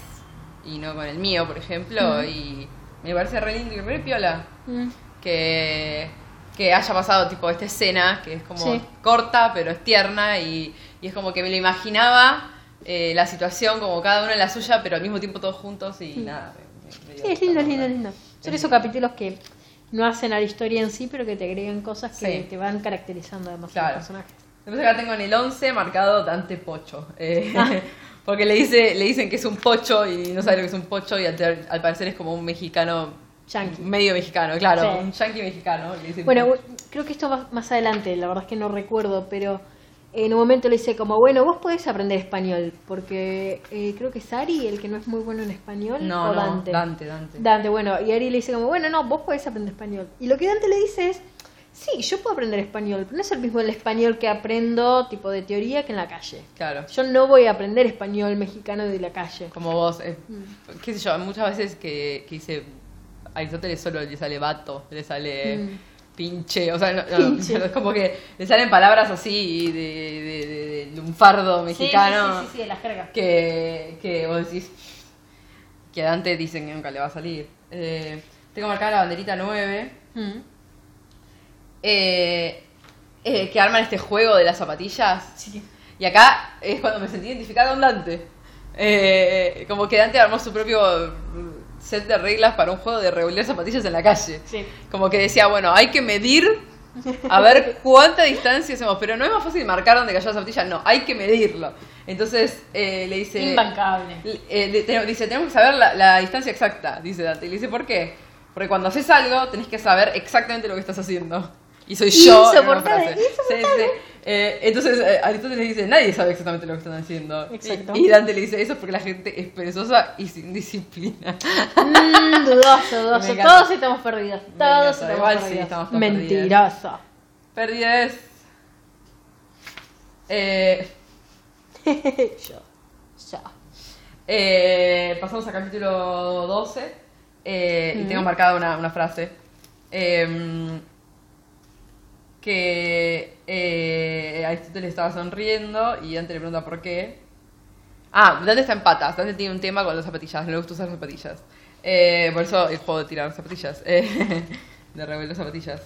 y no con el mío, por ejemplo, y me parece re lindo y re piola Mm. que, que haya pasado tipo esta escena, que es como Sí. corta, pero es tierna, y, y es como que me lo imaginaba eh, la situación como cada uno en la suya, pero al mismo tiempo todos juntos y nada. me- me- Sí, es lindo, es lindo, es lindo. Son Es esos capítulos que no hacen a la historia en sí, pero que te agregan cosas que Sí. te van caracterizando además a Claro. los personajes. Después acá tengo en el 11 marcado Dante Pocho. eh, Ah. [LAUGHS] Porque le, dice, le dicen que es un pocho y no sabe lo que es un pocho y al, al parecer es como un mexicano, Yankee. medio mexicano, claro, Sí. un yankee mexicano. le dicen Bueno, creo que esto va más adelante, la verdad es que no recuerdo, pero en un momento le dice como, bueno, vos podés aprender español, porque eh, creo que es Ari el que no es muy bueno en español, no, o no, Dante. Dante, Dante. Dante, bueno, y Ari le dice como, bueno, no, vos podés aprender español. Y lo que Dante le dice es, Sí, yo puedo aprender español, pero no es el mismo el español que aprendo tipo de teoría que en la calle. Claro. Yo no voy a aprender español mexicano de la calle. Como vos, eh, Mm. qué sé yo, muchas veces que, que dice Aristóteles solo le sale vato, le sale Mm. Pinche, o sea, Pinche. [LAUGHS] es como que le salen palabras así de, de, de, de un fardo mexicano Sí, sí, sí, sí, de la jerga. que, que vos decís que a Dante dicen que nunca le va a salir. Eh, tengo marcada la banderita 9, Mm. eh, eh, que arman este juego de las zapatillas. Sí. Y acá es cuando me sentí identificada con Dante. Eh, como que Dante armó su propio set de reglas para un juego de revolver zapatillas en la calle. Sí. Como que decía, bueno, hay que medir a ver cuánta distancia hacemos, pero no es más fácil marcar dónde cayó la zapatilla, no, hay que medirlo. Entonces eh, le dice... Imbancable. eh, te- dice, tenemos que saber la, la distancia exacta, dice Dante. Y le dice, ¿por qué? Porque cuando haces algo, tenés que saber exactamente lo que estás haciendo. Y soy yo. en una Insoportable, frase. Sí, sí. Eh, entonces eh, Aristóteles le dice, nadie sabe exactamente lo que están haciendo. Exacto. Y, y Dante le dice, eso es porque la gente es perezosa y sin disciplina. Mm, dudoso, [LAUGHS] dudoso. Todos estamos perdidos. Todos estamos Igual sí, perdidos. estamos todos Mentiroso. Pérdidas. Eh, [LAUGHS] Yo. Yo. Eh, pasamos al capítulo 12 eh, y tengo marcada una, una frase em, que eh, Aristóteles estaba sonriendo y Dante le pregunta por qué. Ah, Dante está en patas, Dante tiene un tema con las zapatillas, no le gusta usar zapatillas. Eh, por eso el juego de tirar zapatillas, eh, [LAUGHS] de zapatillas.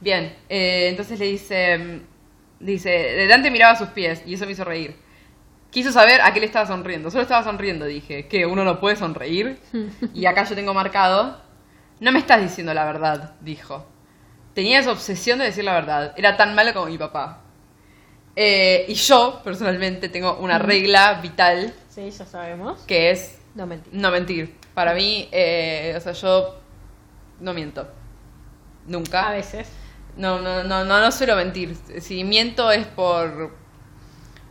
Bien, eh, entonces le dice, dice, Dante miraba sus pies y eso me hizo reír. Quiso saber a qué le estaba sonriendo. Solo estaba sonriendo, dije. ¿Qué? ¿Uno no puede sonreír? [LAUGHS] Y acá yo tengo marcado. No me estás diciendo la verdad, dijo. Tenía esa obsesión de decir la verdad. Era tan malo como mi papá. Eh, y yo, personalmente, tengo una regla vital Sí, ya sabemos. que es No mentir. no mentir. Para mí, eh, o sea, yo no miento. Nunca. A veces. No, no, no, no, no suelo mentir. Si miento es por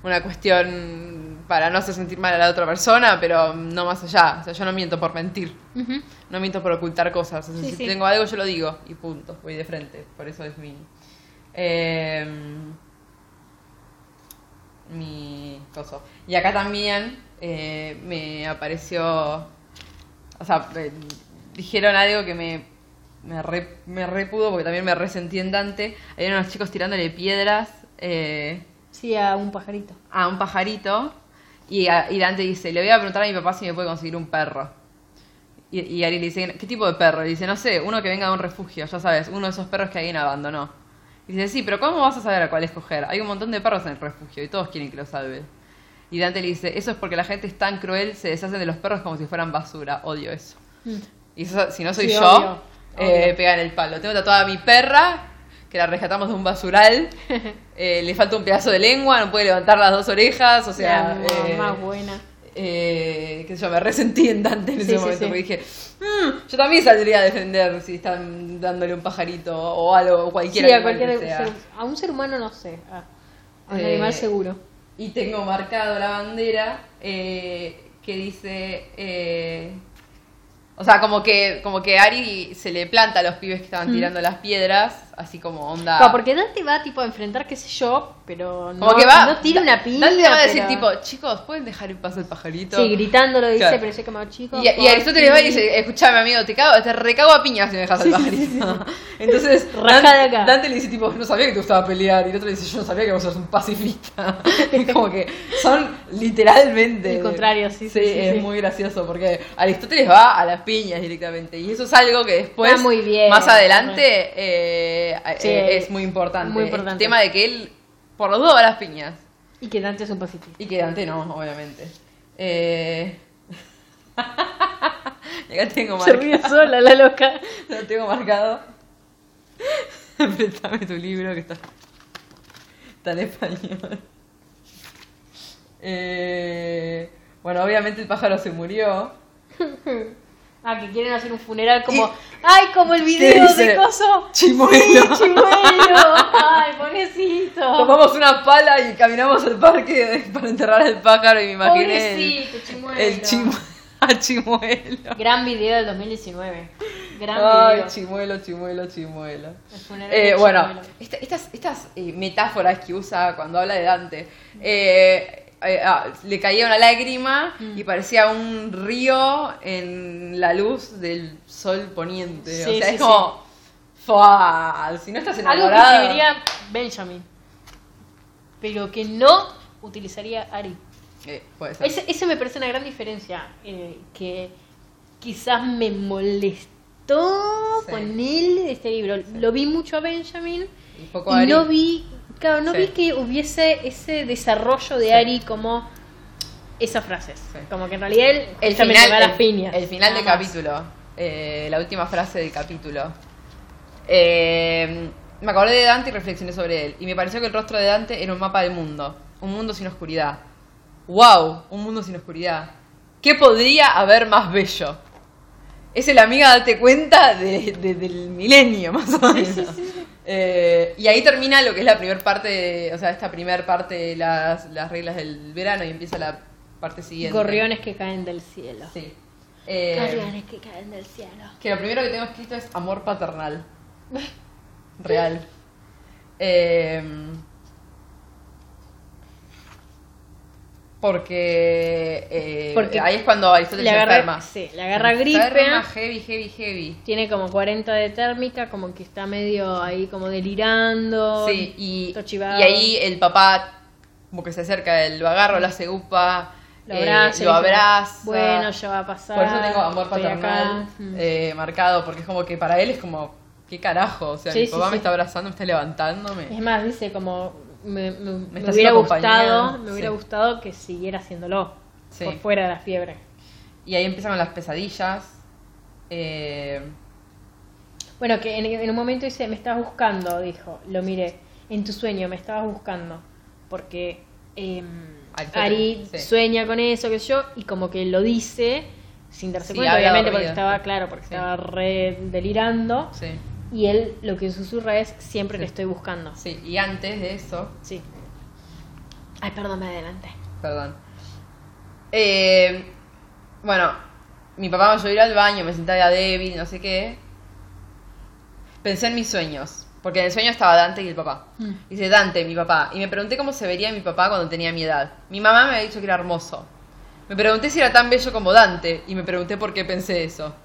una cuestión para no hacer sentir mal a la otra persona, pero no más allá. O sea, yo no miento por mentir. No miento por ocultar cosas. O sea, Sí, si sí. tengo algo, yo lo digo y punto. Voy de frente. Por eso es mi. eh, mi coso. Y acá también eh, me apareció. O sea, eh, dijeron algo que me. Me, re, me repudo porque también me resentí en Dante. Había unos chicos tirándole piedras eh, Sí, a un pajarito. a un pajarito. Y, a- y Dante dice: Le voy a preguntar a mi papá si me puede conseguir un perro. Y, y Ari le dice, ¿qué tipo de perro? Y dice, no sé, uno que venga de un refugio, ya sabes, uno de esos perros que alguien abandonó. Y dice, sí, pero ¿cómo vas a saber a cuál escoger? Hay un montón de perros en el refugio y todos quieren que lo salve. Y Dante le dice, eso es porque la gente es tan cruel, se deshacen de los perros como si fueran basura. Odio eso. Mm. Y eso, si no soy Sí, yo, obvio, eh, obvio. pega en el palo. Tengo tatuada a mi perra, que la rescatamos de un basural. [LAUGHS] Eh, le falta un pedazo de lengua, no puede levantar las dos orejas, o sea... La eh, más buena. eh, que yo me resentí en Dante en Sí, ese sí, momento sí. porque dije "Mm, yo también saldría a defender si están dándole un pajarito o algo o cualquier Sí, a, cualquier que sea. ser- a un ser humano no sé. A, a un Eh, animal seguro. y tengo marcado la bandera que dice eh, o sea como que como que Ari se le planta a los pibes que estaban tirando las piedras así como onda No, porque Dante va tipo a enfrentar, qué sé yo, pero no, como que va no tira una piña. Dante va a decir pero- tipo chicos pueden dejar en paz el pajarito Sí, gritándolo dice, Claro. pero sé como chicos. Y, y Aristóteles va y fin". dice, escuchame amigo, te, cago, te recago a piñas si me dejas al pajarito. [LAUGHS] Entonces, [LAUGHS] Rajá Dan- de acá. Dante le dice tipo, no sabía que te gustaba pelear. Y el otro le dice, yo no sabía que vos sos un pacifista. [LAUGHS] es como que son literalmente... El contrario, sí, sí, sí, es sí. muy gracioso porque Aristóteles va a las piñas directamente. Y eso es algo que después, Está muy bien. más adelante, eh, Sí, eh, es muy importante. muy importante. El tema de que él, por los dos, va a las piñas. Y que Dante es un pacifista. Y que Dante no, obviamente. Eh... [LAUGHS] acá tengo Se marcado. ríe sola la loca. [LAUGHS] Lo tengo marcado. [LAUGHS] Préstame tu libro que está, está en español. Eh, bueno, obviamente el pájaro se murió. Ah, que quieren hacer un funeral como. ¡Ay, como el ¿Qué video de Coso! Chimuelo. Sí, chimuelo. ¡Ay, pobrecito! Tomamos una pala y caminamos al parque para enterrar al pájaro y me imaginé el, Pobrecito, chimuelo. el chimuelo. [LAUGHS] a Chimuelo. Gran video del 2019. Gran Ay, video. chimuelo, chimuelo, chimuelo. Eh, bueno, Chimuelo. estas, estas eh, metáforas que usa cuando habla de Dante. eh, eh, ah, le caía una lágrima y Mm. parecía un río en la luz del sol poniente. o Sí, sea, sí, es como. ¡fua! Si no estás Algo que enamorada. escribiría Benjamin. Pero que no utilizaría Ari. Eh, puede ser. Ese, ese me parece una gran diferencia. eh, que quizás me molestó Sí. con él de este libro. Lo vi mucho a Benjamin. Un poco Y Ari. no vi, claro, no Sí. vi que hubiese ese desarrollo de Sí. Ari como esas frases. Sí. Como que en realidad él el me final, lleva las piñas. el final del capítulo, eh, la última frase del capítulo. Eh, me acordé de Dante y reflexioné sobre él. Y me pareció que el rostro de Dante era un mapa del mundo. Un mundo sin oscuridad. ¡Wow! Un mundo sin oscuridad. ¿Qué podría haber más bello? Es el amiga, date cuenta, de- de- del milenio, más o menos. Eh, y ahí termina lo que es la primera parte, de- o sea, esta primera parte de las, las reglas del verano y empieza la parte siguiente. Gorriones que caen del cielo. Sí. Eh, Gorriones que caen del cielo. que lo primero que tengo escrito es amor paternal. [LAUGHS] Real. Eh, porque, eh, Porque ahí es cuando Aristóteles Le agarra, enferma. sí, le agarra Enferma, gripe. heavy, heavy, heavy. Tiene como 40 de térmica, como que está medio ahí como delirando. Sí, y, y ahí el papá como que se acerca, él lo agarra, lo hace upa, Lo eh, abraza. lo abraza. Bueno, ya va a pasar. Por eso tengo amor paternal acá". Mm. eh, marcado, porque es como que para él es como, ¿qué carajo? O sea, Sí, mi papá sí. me está abrazando, me está levantándome. Es más, dice como me, me- me hubiera gustado, compañía, me hubiera sí. gustado que siguiera haciéndolo Sí. por fuera de la fiebre. Y ahí empiezan las pesadillas. eh, Bueno, que en, en un momento dice, me estabas buscando, dijo, lo miré, en tu sueño me estabas buscando, porque em, Ari sí. sueña con eso, que yo, y como que lo dice sin darse cuenta, obviamente, porque estaba, claro, porque estaba re delirando, sí, y él lo que susurra es, siempre Sí. estoy buscando. sí. Y antes de eso, Sí. Ay, perdón, me adelanté. perdón. Eh, bueno, mi papá me ayudó a ir al baño, me sentaba débil, no sé qué. Pensé en mis sueños, porque en el sueño estaba Dante y el papá. Mm. Dice Dante, mi papá. Y me pregunté cómo se vería mi papá cuando tenía mi edad. Mi mamá me había dicho que era hermoso. Me pregunté si era tan bello como Dante y me pregunté por qué pensé eso.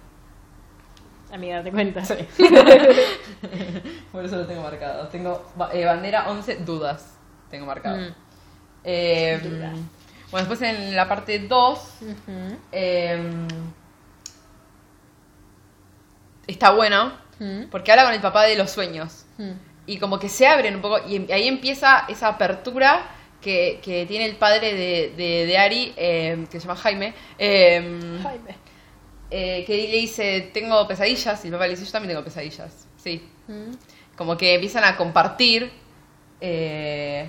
Amiga, date cuenta. [LAUGHS] Por eso lo tengo marcado. Tengo eh, bandera 11, dudas. Tengo marcado. Mm. Eh, Dudas. Bueno, después en la parte 2 Ujú. eh, está bueno Mm. porque habla con el papá de los sueños. Mm. Y como que se abren un poco y ahí empieza esa apertura que, que tiene el padre de, de, de Ari, que se llama Jaime. Jaime. Eh, que le dice, tengo pesadillas, y el papá le dice, yo también tengo pesadillas, sí. Mm. Como que empiezan a compartir, eh,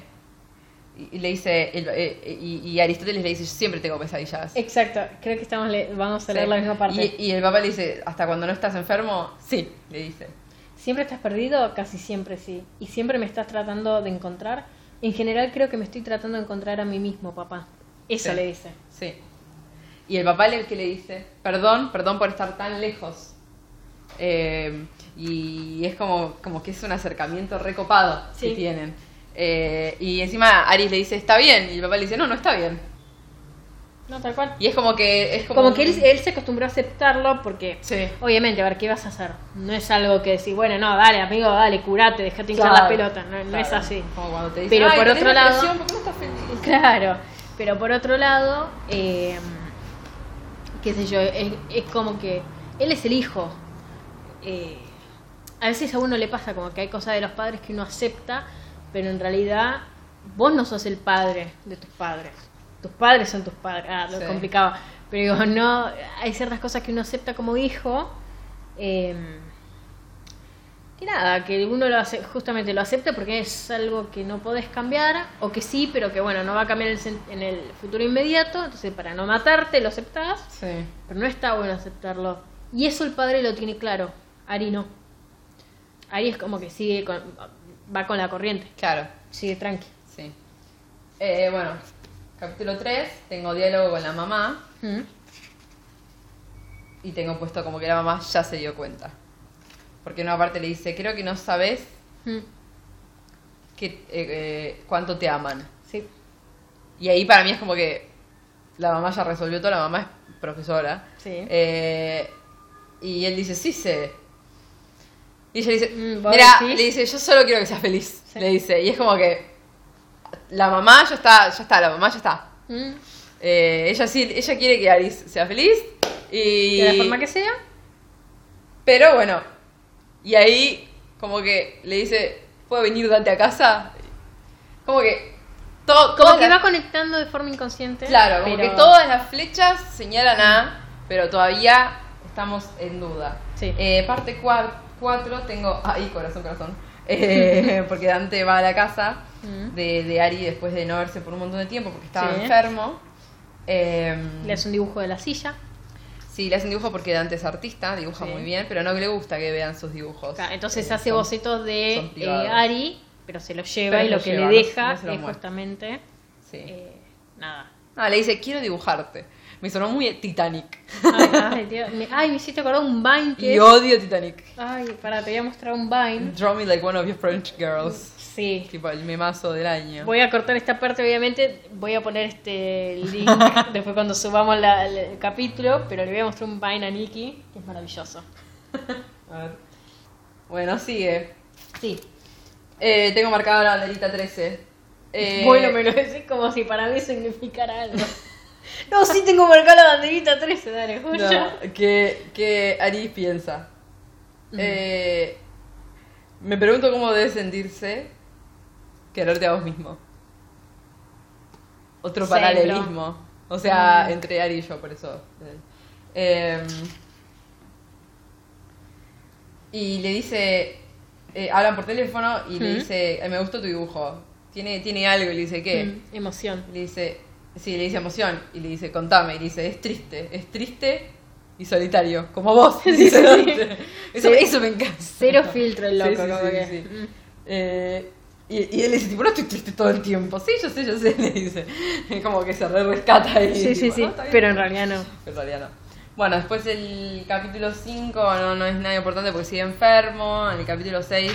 y, y le dice, el- eh, y, y Aristóteles le dice, yo siempre tengo pesadillas. Exacto, creo que estamos le- vamos a leer Sí. la misma parte. Y, y el papá le dice, ¿hasta cuando no estás enfermo? Sí, le dice. ¿Siempre estás perdido? Casi siempre sí. ¿Y siempre me estás tratando de encontrar? En general creo que me estoy tratando de encontrar a mí mismo, papá. Eso Sí. le dice. Sí. Y el papá le que le dice, perdón, perdón por estar tan lejos. Eh, y es como, como que es un acercamiento recopado Sí. que tienen. Eh, y encima Aris le dice, está bien. Y el papá le dice, no, no está bien. No, tal cual. Y es como que... Es como, Como que él, él se acostumbró a aceptarlo porque, Sí. obviamente, a ver, ¿qué vas a hacer? No es algo que decir, bueno, no, dale, amigo, dale, curate, dejate hinchar Claro, la pelota. No, no es así. Como cuando te dicen, Pero "Ay, por otro lado- ¿por qué no estás feliz? Claro, pero por otro lado, eh, qué sé yo, es, es como que él es el hijo. Eh, a veces a uno le pasa como que hay cosas de los padres que uno acepta, pero en realidad vos no sos el padre de tus padres. Tus padres son tus padres. Ah, lo Sí. complicaba. Pero digo, no, hay ciertas cosas que uno acepta como hijo. eh, que nada, que uno lo hace, justamente lo acepta porque es algo que no podés cambiar, o que sí, pero que bueno, no va a cambiar en el, sen- en el futuro inmediato, entonces para no matarte lo aceptás, Sí. pero no está bueno aceptarlo. Y eso el padre lo tiene claro, Ari no. Ari es como que sigue con, va con la corriente, Claro, sigue tranqui. sí. Eh, bueno, capítulo 3, tengo diálogo con la mamá. ¿Mm? y tengo puesto como que la mamá ya se dio cuenta. Porque en una parte le dice, creo que no sabes Mm, que, eh, eh, cuánto te aman. Sí. Y ahí para mí es como que la mamá ya resolvió todo, la mamá es profesora. Sí. Eh, y él dice, sí sé. Y ella dice, Mm, ¿vos mira, decís? le dice, yo solo quiero que seas feliz. Sí. Le dice, y es como que la mamá ya está, ya está, la mamá ya está. Mm, Eh, ella sí, ella quiere que Aris sea feliz. Y... De la forma que sea. Pero bueno, y ahí como que le dice, ¿puedo venir Dante a casa? Como que todo, Como que las- va conectando de forma inconsciente. Claro, como pero- que todas las flechas señalan a, pero todavía estamos en duda. Sí. Eh, parte 4 tengo, ahí corazón, corazón, Eh, [LAUGHS] porque Dante va a la casa de, de Ari después de no verse por un montón de tiempo porque estaba Sí. enfermo. Eh, Le hace un dibujo de la silla. Sí, le hacen dibujo porque Dante es artista, dibuja Sí. muy bien, pero no le gusta que vean sus dibujos. Claro, Entonces Eh, hace son- bocetos de eh. Ari, pero se lo lleva Pero y lo lo que lleva, le deja no es justamente Sí. eh, nada. Ah, le dice, quiero dibujarte. Me sonó muy Titanic. Ay, me, ay, me hiciste acordar un Vine que Y es- odio Titanic. Ay, para, te voy a mostrar un Vine. Draw me like one of your French girls. [LAUGHS] Sí. Tipo el memazo del año. Voy a cortar esta parte, obviamente. Voy a poner este link [LAUGHS] después cuando subamos la- la- el capítulo. Pero le voy a mostrar un Vine a Nikki, que es maravilloso. [LAUGHS] A ver. Bueno, sigue. Sí. Eh, tengo marcada la banderita 13. Eh, Bueno, me lo decís como si para mí significara algo. no, sí tengo marcada la banderita 13, dale, Julia. no, que, que Aris piensa. Eh, me pregunto cómo debe sentirse quererte a vos mismo. Otro Same, paralelismo. O sea, Mm. entre Ari y yo, por eso. Eh, y le dice, eh, hablan por teléfono y le Mm. dice, "Ay, me gustó tu dibujo. Tiene, tiene algo y le dice, ¿qué? Mm, emoción. Le dice, sí, le dice emoción y le dice, contame. Y le dice, es triste, es triste y solitario, como vos. [LAUGHS] Sí, sí. [LAUGHS] Eso, eso me encanta. Cero filtro el loco, Sí, sí, como sí, que. Eh, y, y él dice, tipo, no estoy triste todo el tiempo. Sí, yo sé, yo sé, [LAUGHS] le dice. Como que se re rescata ahí. Sí, sí, tipo, sí. "No, está bien". Pero en realidad no. En realidad no. Bueno, después el capítulo 5 no, no es nada importante porque sigue enfermo. En el capítulo 6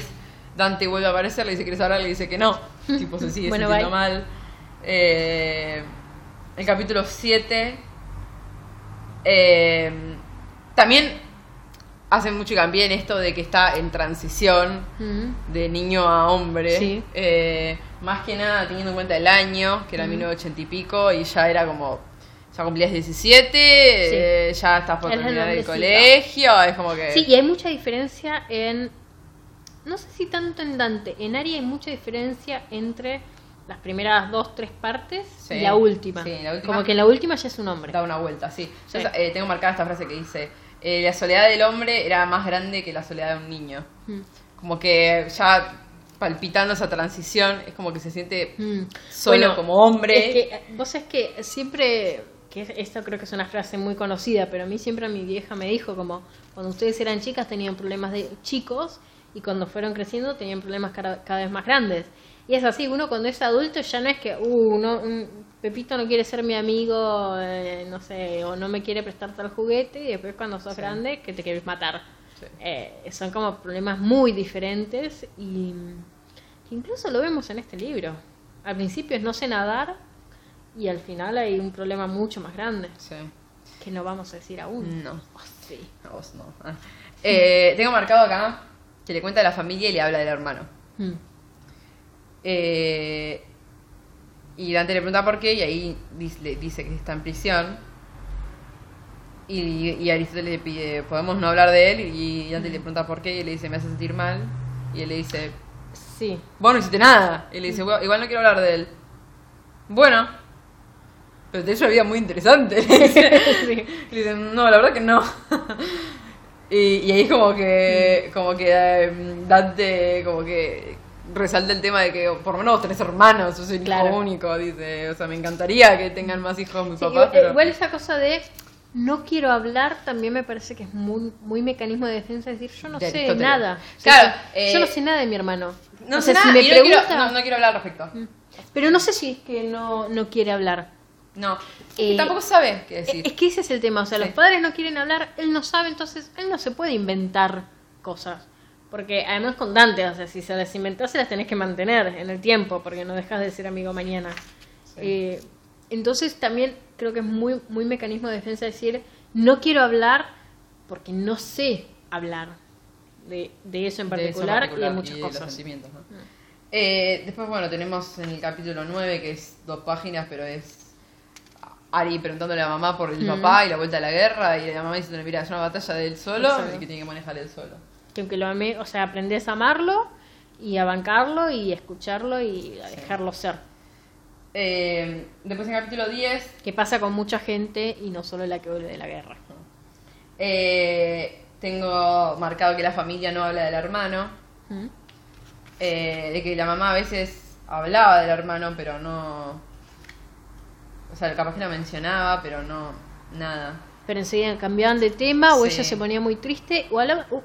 Dante vuelve a aparecer, le dice, ¿quieres hablar? Le dice que no. [LAUGHS] tipo, se sigue Bueno, sintiendo bye. mal. Eh, el capítulo 7 eh, también hace mucho en esto de que está en transición Mm. de niño a hombre. Sí. Eh, más que nada teniendo en cuenta el año, que era Mm. 1980 y pico, y ya era como. Ya cumplías 17, eh, ya estás por terminar el colegio, es como que. Sí, y hay mucha diferencia en. No sé si tanto en Dante. En Ari hay mucha diferencia entre las primeras dos, tres partes Sí. y la última. Sí, la última. Como que en la última ya es un hombre. Da una vuelta, sí. Yo Sí. eh, tengo marcada esta frase que dice: eh, La soledad del hombre era más grande que la soledad de un niño. Mm. Como que ya palpitando esa transición, es como que se siente Mm. solo Bueno, como hombre. Es que vos es que siempre, que es- esto creo que es una frase muy conocida, pero a mí siempre mi vieja me dijo como cuando ustedes eran chicas tenían problemas de chicos y cuando fueron creciendo tenían problemas cada, cada vez más grandes. Y es así, uno cuando es adulto ya no es que, uh, no, mm, Pepito no quiere ser mi amigo, eh, no sé, o no me quiere prestar tal juguete y después cuando sos Sí. grande que te quieres matar. Sí. Eh, son como problemas muy diferentes y que incluso lo vemos en este libro. Al principio es no sé nadar y al final hay un problema mucho más grande Sí. que no vamos a decir aún. No. Sí. A vos no. Ah. Eh, tengo marcado acá que le cuenta a la familia y le habla del hermano. Mm. Eh, y Dante le pregunta por qué y ahí dice, le dice que está en prisión. Y, y Aristóteles le pide, ¿podemos no hablar de él? Y Dante le pregunta por qué y él le dice, me hace sentir mal. Y él le dice, Sí. vos no hiciste nada. Y le dice, "Bueno, igual no quiero hablar de él. Bueno. Pero tenés una vida muy interesante. Le dice. [LAUGHS] Sí. Le dicen, no, la verdad que no. [LAUGHS] y, y ahí como que, como que eh, Dante como que resalta el tema de que por lo menos tenés hermanos, yo soy el Claro. hijo único, dice. O sea, me encantaría que tengan más hijos mi Sí, papá, igual, pero... igual esa cosa de no quiero hablar también me parece que es muy, muy mecanismo de defensa decir yo no De sé nada. Claro, eh, yo no sé nada de mi hermano. no O sé nada, si me y no quiero- pregunta- no, no quiero hablar al respecto. Pero no sé si es que no, no quiere hablar. No, Eh, tampoco sabe qué decir. Es que ese es el tema, o sea, Sí. los padres no quieren hablar, él no sabe, entonces él no se puede inventar cosas. Porque además con Dante, o sea, si se las inventás, se las tenés que mantener en el tiempo, porque no dejas de ser amigo mañana. Eh, entonces también creo que es muy, muy mecanismo de defensa decir, no quiero hablar porque no sé hablar de, de eso en de eso en particular, y de particular muchas y de los ¿no? Eh, después, bueno, tenemos en el capítulo 9, que es dos páginas, pero es Ari preguntándole a la mamá por el Mm. papá y la vuelta a la guerra, y la mamá diciendo, mira, es una batalla de él solo, y que tiene que manejar él solo. Que aunque lo amé, o sea, aprendés a amarlo y a bancarlo y a escucharlo y a dejarlo ser. Eh, después en el capítulo 10, Que pasa con mucha gente y no solo la que vuelve de la guerra. eh, tengo marcado que la familia no habla del hermano, ¿Mm? eh, de que la mamá a veces hablaba del hermano, pero no... O sea, capaz que lo mencionaba, pero no... Nada. Pero enseguida cambiaban de tema o Sí. ella se ponía muy triste o hablaba- uh, eh,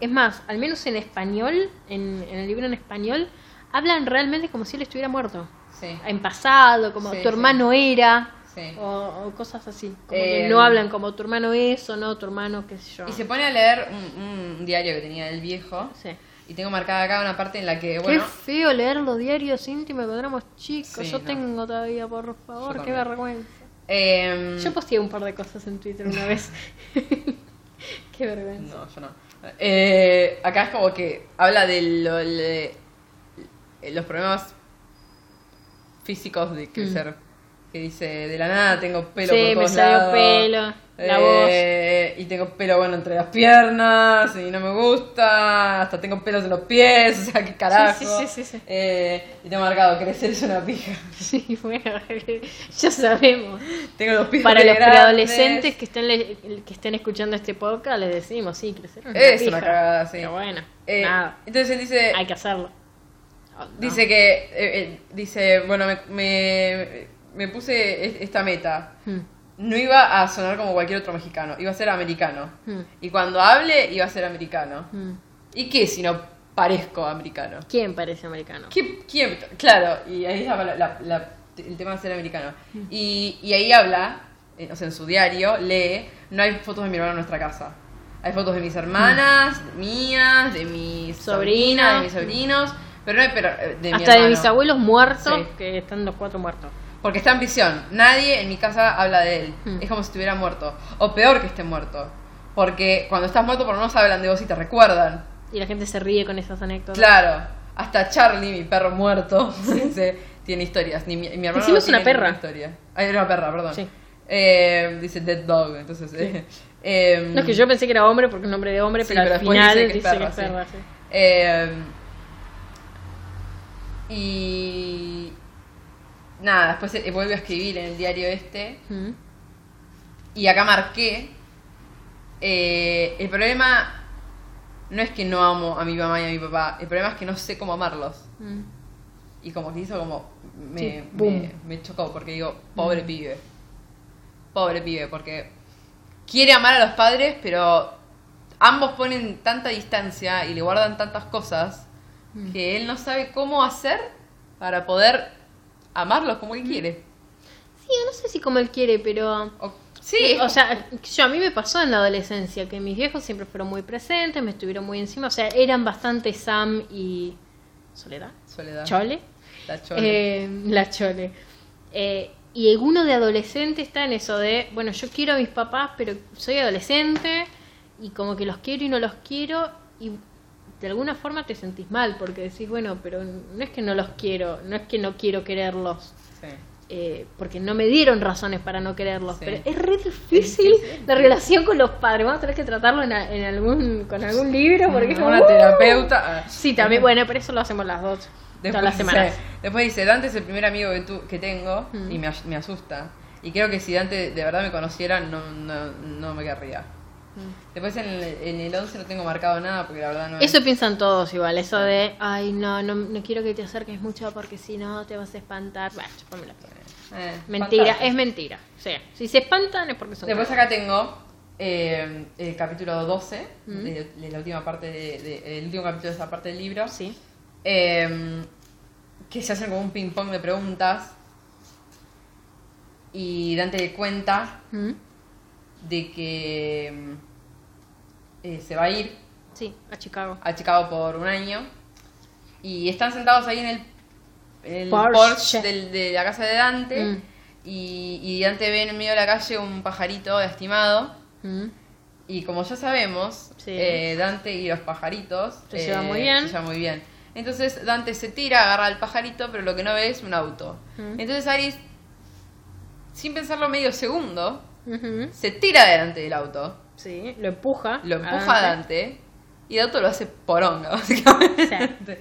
es más, al menos en español, en, en el libro en español, hablan realmente como si él estuviera muerto. Sí. En pasado, como Sí, tu sí. hermano era. Sí. O, o cosas así. Como Eh, que no hablan como tu hermano es o no, tu hermano, qué sé yo. Y se pone a leer un, un diario que tenía el viejo. Sí. Y tengo marcada acá una parte en la que, Qué bueno, feo leer los diarios íntimos cuando éramos chicos. Yo no. tengo todavía, por favor, qué vergüenza. em, Yo posteé un par de cosas en Twitter una vez. [LAUGHS] qué vergüenza. no, yo no. Eh, acá es como que habla de lo- los problemas físicos de crecer. Que dice, de la nada tengo pelo Sí, por me todos salió lados. pelo, la Eh, Y tengo pelo, bueno, entre las piernas y no me gusta. Hasta tengo pelos en los pies, [LAUGHS] o sea, qué carajo. Sí, sí, sí. Eh, y tengo marcado, crecer es una pija. [LAUGHS] Sí, bueno, [LAUGHS] ya sabemos. Tengo los pies Para los preadolescentes que estén, le- que estén escuchando este podcast, les decimos, sí, crecer es una, Es pija. una cagada, sí. Pero bueno, Eh, nada, Entonces él dice, hay que hacerlo. Oh, no. dice que, eh, dice, bueno, me, me, me puse es- esta meta. Hmm, No iba a sonar como cualquier otro mexicano, iba a ser americano. hmm, Y cuando hable, iba a ser americano. hmm. ¿Y qué si no parezco americano? ¿Quién parece americano? ¿Qué- ¿Quién? Claro, y ahí estaba la- la- la- el tema de ser americano. Y, y ahí habla, eh, o sea, en su diario, lee, no hay fotos de mi hermano en nuestra casa. Hay fotos de mis hermanas, mías, de mis Sobrina. sobrinas, de mis sobrinos, pero no hay pero, eh, mi Hasta de mis abuelos muertos, Sí. que están los cuatro muertos. Porque está en prisión. Nadie en mi casa habla de él. Hmm. Es como si estuviera muerto. O peor que esté muerto. Porque cuando estás muerto por lo menos hablan de vos y te recuerdan. Y la gente se ríe con esas anécdotas. Claro, hasta Charlie, mi perro muerto, [LAUGHS] dice, tiene historias. Ni mi, mi hermano no tiene una perra. historia. Ah, era una perra, perdón. Sí. Eh, dice Dead Dog, entonces. eh, eh, No es que yo pensé que era hombre porque es un nombre de hombre, Sí, pero, pero al final dice que es que perra, es sí. perra. sí. eh, y. Nada, después eh, vuelve a escribir en el diario este. Mm. Y acá marqué. eh, el problema no es que no amo a mi mamá y a mi papá. El problema es que no sé cómo amarlos. Mm. Y como que hizo como. Me, Sí, boom. me, me chocó porque digo, pobre pibe. Pobre pibe, porque quiere amar a los padres, pero ambos ponen tanta distancia y le guardan tantas cosas Mm. que él no sabe cómo hacer para poder amarlos como él quiere. Sí, no sé si como él quiere, pero... O- sí, O sea, yo a mí me pasó en la adolescencia que mis viejos siempre fueron muy presentes, me estuvieron muy encima, o sea, eran bastante Sam y Soledad, Soledad. Chole, La chole. Eh, la Chole. Eh, y uno de adolescente está en eso de, bueno, yo quiero a mis papás, pero soy adolescente y como que los quiero y no los quiero y de alguna forma te sentís mal porque decís, bueno, pero no es que no los quiero, no es que no quiero quererlos. Sí. eh, porque no me dieron razones para no quererlos, Sí. pero es re difícil la relación con los padres. Vamos a tener que tratarlo en, a- en algún con algún libro porque es como, Una ¡uh! terapeuta. ah. Sí, también, bueno, pero eso lo hacemos las dos todas las semanas. dice, después dice, Dante es el primer amigo que, tu- que tengo Mm. y me, me asusta. Y creo que si Dante de verdad me conociera, no, no, no me querría. Después en el, en el 11 no tengo marcado nada porque la verdad no es... Eso piensan todos igual, eso de, ay, no, no, no quiero que te acerques mucho porque si no te vas a espantar. Pierna. Eh, Mentira, es mentira. O sea, si se espantan es porque son Después acá tengo eh, el capítulo 12, Mm. de, de la última parte, de, de- el último capítulo de esa parte del libro. Sí. Eh, que se hacen como un ping pong de preguntas. Y Dante cuenta ¿Mm? de que mm, eh, se va a ir Sí, a Chicago. a Chicago por un año. Y están sentados ahí en el, en el Porsche. Porsche del- de la casa de Dante. Mm. Y, y Dante ve en medio de la calle un pajarito lastimado. ¿Mm? Y como ya sabemos, Sí. eh, Dante y los pajaritos Se eh, llevan muy bien. se llevan muy bien. Entonces Dante se tira, agarra al pajarito, pero lo que no ve es un auto. Mm. Entonces Aris, sin pensarlo medio segundo, se tira delante del auto, Sí, lo empuja. lo empuja a Dante. Dante y el auto lo hace poronga, [LAUGHS] básicamente.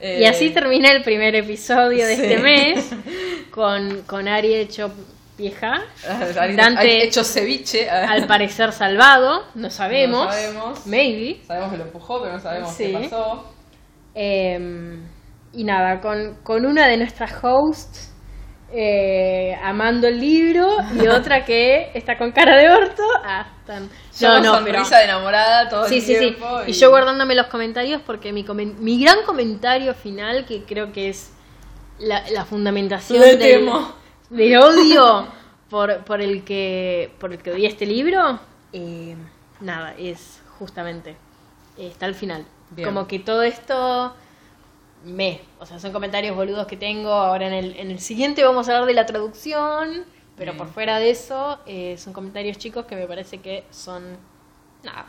Eh, Y así termina el primer episodio de sí. este mes [LAUGHS] con, con Ari hecho vieja, Aris Dante- hecho ceviche. al parecer salvado, no sabemos, No sabemos. maybe. Sabemos que lo empujó, pero no sabemos Sí. qué pasó. Eh, y nada, con, con una de nuestras hosts eh, amando el libro y [LAUGHS] otra que está con cara de orto. Ah, Yo No, no, sonrisa pero... de enamorada todo Sí, el sí, sí. Y yo guardándome los comentarios porque mi, comen- mi gran comentario final, que creo que es la, la fundamentación del, odio por, por, el que, por el que odié este libro, eh, nada, es justamente, eh, está al final. Bien. Como que todo esto me, o sea, son comentarios boludos que tengo. Ahora en el, en el siguiente vamos a hablar de la traducción, pero Bien. por fuera de eso, eh, son comentarios chicos que me parece que son, nada,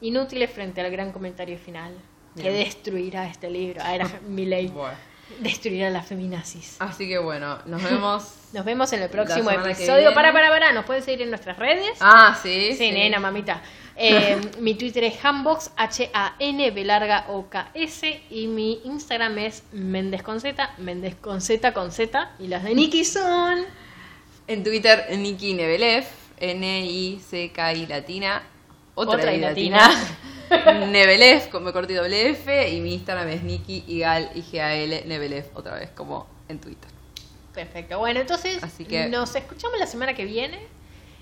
inútiles frente al gran comentario final. Que destruirá este libro. Ah, era [LAUGHS] mi ley. Bueno. Destruirá la feminazis. Así que bueno, nos vemos. [LAUGHS] Nos vemos en el próximo episodio. Para, para, para. Nos pueden seguir en nuestras redes. ah, sí. sí, nena, mamita. Eh, [LAUGHS] mi Twitter es Hambox, H-A-N, B larga O-K-S. Y mi Instagram es Méndez con Z, Méndez con Z con Z. Y las de Nikki son. En Twitter, Nikki Nebelef, N-I-C-K-I latina. Otra, Otra I I latina. [LAUGHS] Nebelef, con me corté doble F. Y mi Instagram es Nikki Igal, I-G-A-L, Nebelef, otra vez, como en Twitter. Perfecto. Bueno, entonces Así que- nos escuchamos la semana que viene.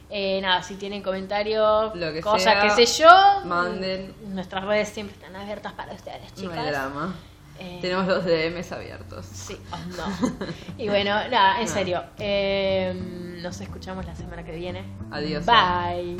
Eh, nada, si tienen comentarios, que cosas que sé yo, manden. Nuestras redes siempre están abiertas para ustedes, No chicas. hay drama. Eh, Tenemos los DMs abiertos. Sí, oh, no. Y bueno, nada, en serio. eh, nos escuchamos la semana que viene. Adiós. Bye.